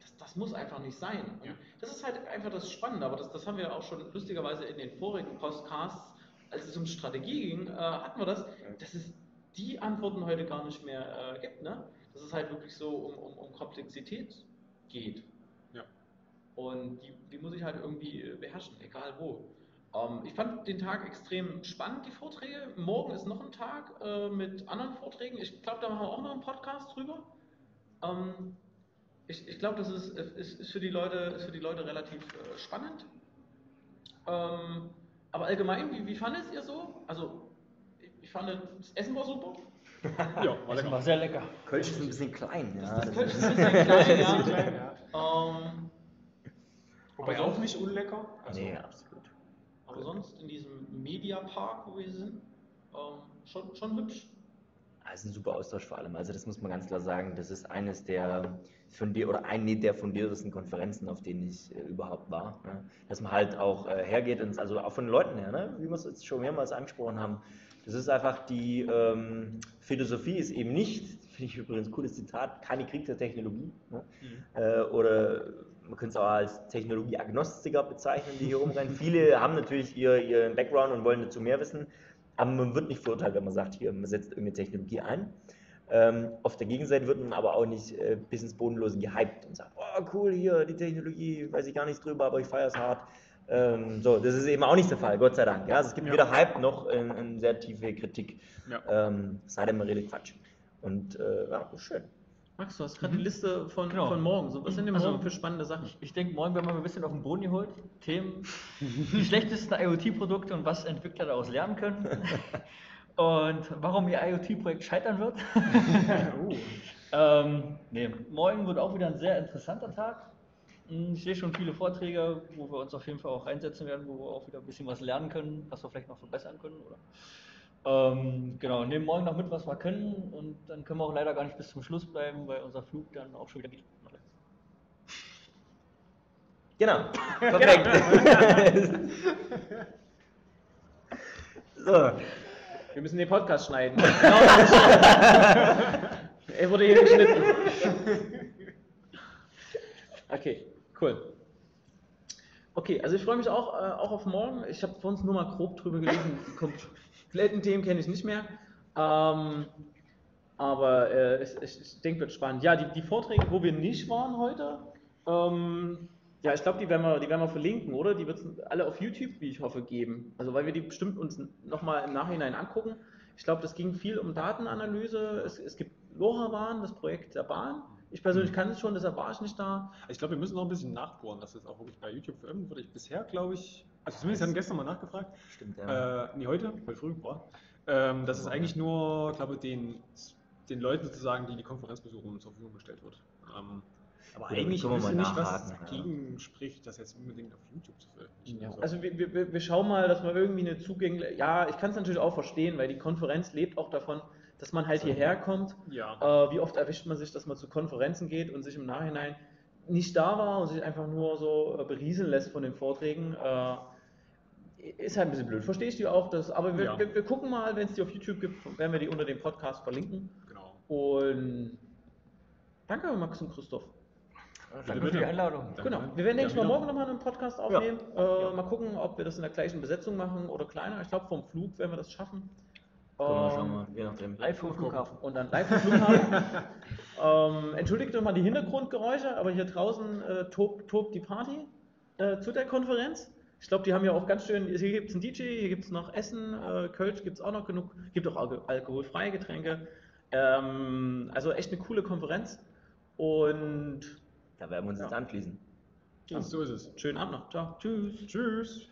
das, das muss einfach nicht sein. Ja. Das ist halt einfach das Spannende, aber das, das haben wir auch schon lustigerweise in den vorigen Podcasts, als es um Strategie ging, äh, hatten wir das, dass es die Antworten heute gar nicht mehr äh, gibt. Ne? Dass es halt wirklich so um, um, um Komplexität geht. Ja. Und die, die muss ich halt irgendwie beherrschen, egal wo. Ähm, ich fand den Tag extrem spannend, die Vorträge. Morgen ist noch ein Tag äh, mit anderen Vorträgen. Ich glaube, da machen wir auch noch einen Podcast drüber. Ähm, ich ich glaube, das ist, ist, ist, für die Leute, ist für die Leute relativ äh, spannend. Ähm, aber allgemein, wie, wie fandet ihr so? Also, ich, ich fand, das Essen war super. Ja, war lecker. war sehr lecker. Kölsch ist ein bisschen klein, ja. Das das Kölsch ist- ein bisschen klein, ja. Klein, ja. Ähm, Wobei auch nicht unlecker. Also, Nee, absolut. Aber sonst in diesem Mediapark, wo wir sind, ähm, schon, schon hübsch. Ja, ist ein super Austausch vor allem. Also das muss man ganz klar sagen. Das ist eines der fundier oder eine der fundiertesten Konferenzen, auf denen ich äh, überhaupt war. Ne? Dass man halt auch äh, hergeht und also auch von den Leuten her, ne? wie wir es jetzt schon mehrmals angesprochen haben. Das ist einfach die ähm, Philosophie ist eben nicht, finde ich übrigens ein cooles Zitat, keine Krieg der Technologie. Ne? Äh, oder man könnte es auch als Technologieagnostiker bezeichnen, die hier rumrennen. Viele haben natürlich ihr, ihren Background und wollen dazu mehr wissen, aber man wird nicht verurteilt, wenn man sagt, hier, man setzt irgendeine Technologie ein. Ähm, auf der Gegenseite wird man aber auch nicht äh, bis ins Bodenlose gehypt und sagt, oh cool, hier, die Technologie, weiß ich gar nichts drüber, aber ich feiere es hart. Ähm, so, das ist eben auch nicht der Fall, Gott sei Dank. Ja? Also es gibt Ja. weder Hype noch äh, eine sehr tiefe Kritik. Ja. Ähm, es sei denn, man redet Quatsch. Und äh, ja, ist schön. Max, du hast gerade die Liste von, Genau. von morgen. So, was sind denn Also- morgen für spannende Sachen? Ich, ich denke, morgen werden wir mal ein bisschen auf den Boden geholt. Themen, die schlechtesten IoT-Produkte und was Entwickler daraus lernen können. Und warum ihr IoT-Projekt scheitern wird. Oh. ähm, nee, morgen wird auch wieder ein sehr interessanter Tag. Hm, Ich sehe schon viele Vorträge, wo wir uns auf jeden Fall auch einsetzen werden, wo wir auch wieder ein bisschen was lernen können, was wir vielleicht noch verbessern können. Oder? Ähm, genau, nehmen morgen noch mit, was wir können und dann können wir auch leider gar nicht bis zum Schluss bleiben, weil unser Flug dann auch schon wieder geht. Genau, perfekt. so, Wir müssen den Podcast schneiden. er wurde hier geschnitten. Okay, cool. Okay, also ich freue mich auch, äh, auch auf morgen. Ich habe vor uns nur mal grob drüber gelesen. Kompletten Themen kenne ich nicht mehr. Ähm, aber äh, ich, ich, ich denke, wird spannend. Ja, die, die Vorträge, wo wir nicht waren heute, ähm, ja, ich glaube, die, werden wir- die werden wir verlinken, oder? Die wird es alle auf YouTube, wie ich hoffe, geben. Also, weil wir die bestimmt uns nochmal im Nachhinein angucken. Ich glaube, das ging viel um Datenanalyse. Es, es gibt LoRaWAN, das Projekt der Bahn. Ich persönlich kann es schon, deshalb war ich nicht da. Ich glaube, wir müssen noch ein bisschen nachbohren, dass das auch wirklich bei YouTube veröffentlicht wurde. Ich bisher, glaube ich, also zumindest hatten gestern mal nachgefragt, stimmt, ja. äh, nee, heute, heute früh, boah, ähm, dass es eigentlich nur, glaube ich, den, den Leuten sozusagen, die die Konferenz besuchen, zur Verfügung gestellt wird. Ähm, aber Gut, eigentlich können wir nicht, was nachhaken, ja. dagegen spricht, das jetzt unbedingt auf YouTube zu veröffentlichen. Ja, also wir, wir, wir schauen mal, dass man irgendwie eine zugängliche. Ja, ich kann es natürlich auch verstehen, weil die Konferenz lebt auch davon, dass man halt hierher kommt. ja. Äh, wie oft erwischt man sich, dass man zu Konferenzen geht und sich im Nachhinein nicht da war und sich einfach nur so äh, berieseln lässt von den Vorträgen. Äh, ist halt ein bisschen blöd. Verstehe ich die auch. Das, aber wir, Ja. wir, wir gucken mal, wenn es die auf YouTube gibt, werden wir die unter dem Podcast verlinken. genau. Und danke, Max und Christoph. Danke bitte. für die Einladung. Danke. Genau. Wir werden, denke ich, mal morgen nochmal einen Podcast aufnehmen. Äh, Mal gucken, ob wir das in der gleichen Besetzung machen oder kleiner. Ich glaube, vom Flug werden wir das schaffen. Wir Ähm, schauen mal, je nachdem. Live vom Flughafen. und dann live im Flughafen. ähm, entschuldigt doch mal die Hintergrundgeräusche, aber hier draußen äh, tobt, tobt die Party äh, zu der Konferenz. Ich glaube, die haben ja auch ganz schön, hier gibt es einen DJ, hier gibt es noch Essen, äh, Kölsch gibt es auch noch genug, gibt auch alko alkoholfreie Getränke. Ähm, also echt eine coole Konferenz und Da werden wir uns Ja. jetzt anschließen. Ja, so ist es. schönen Abend noch. Ciao. Tschüss. Tschüss.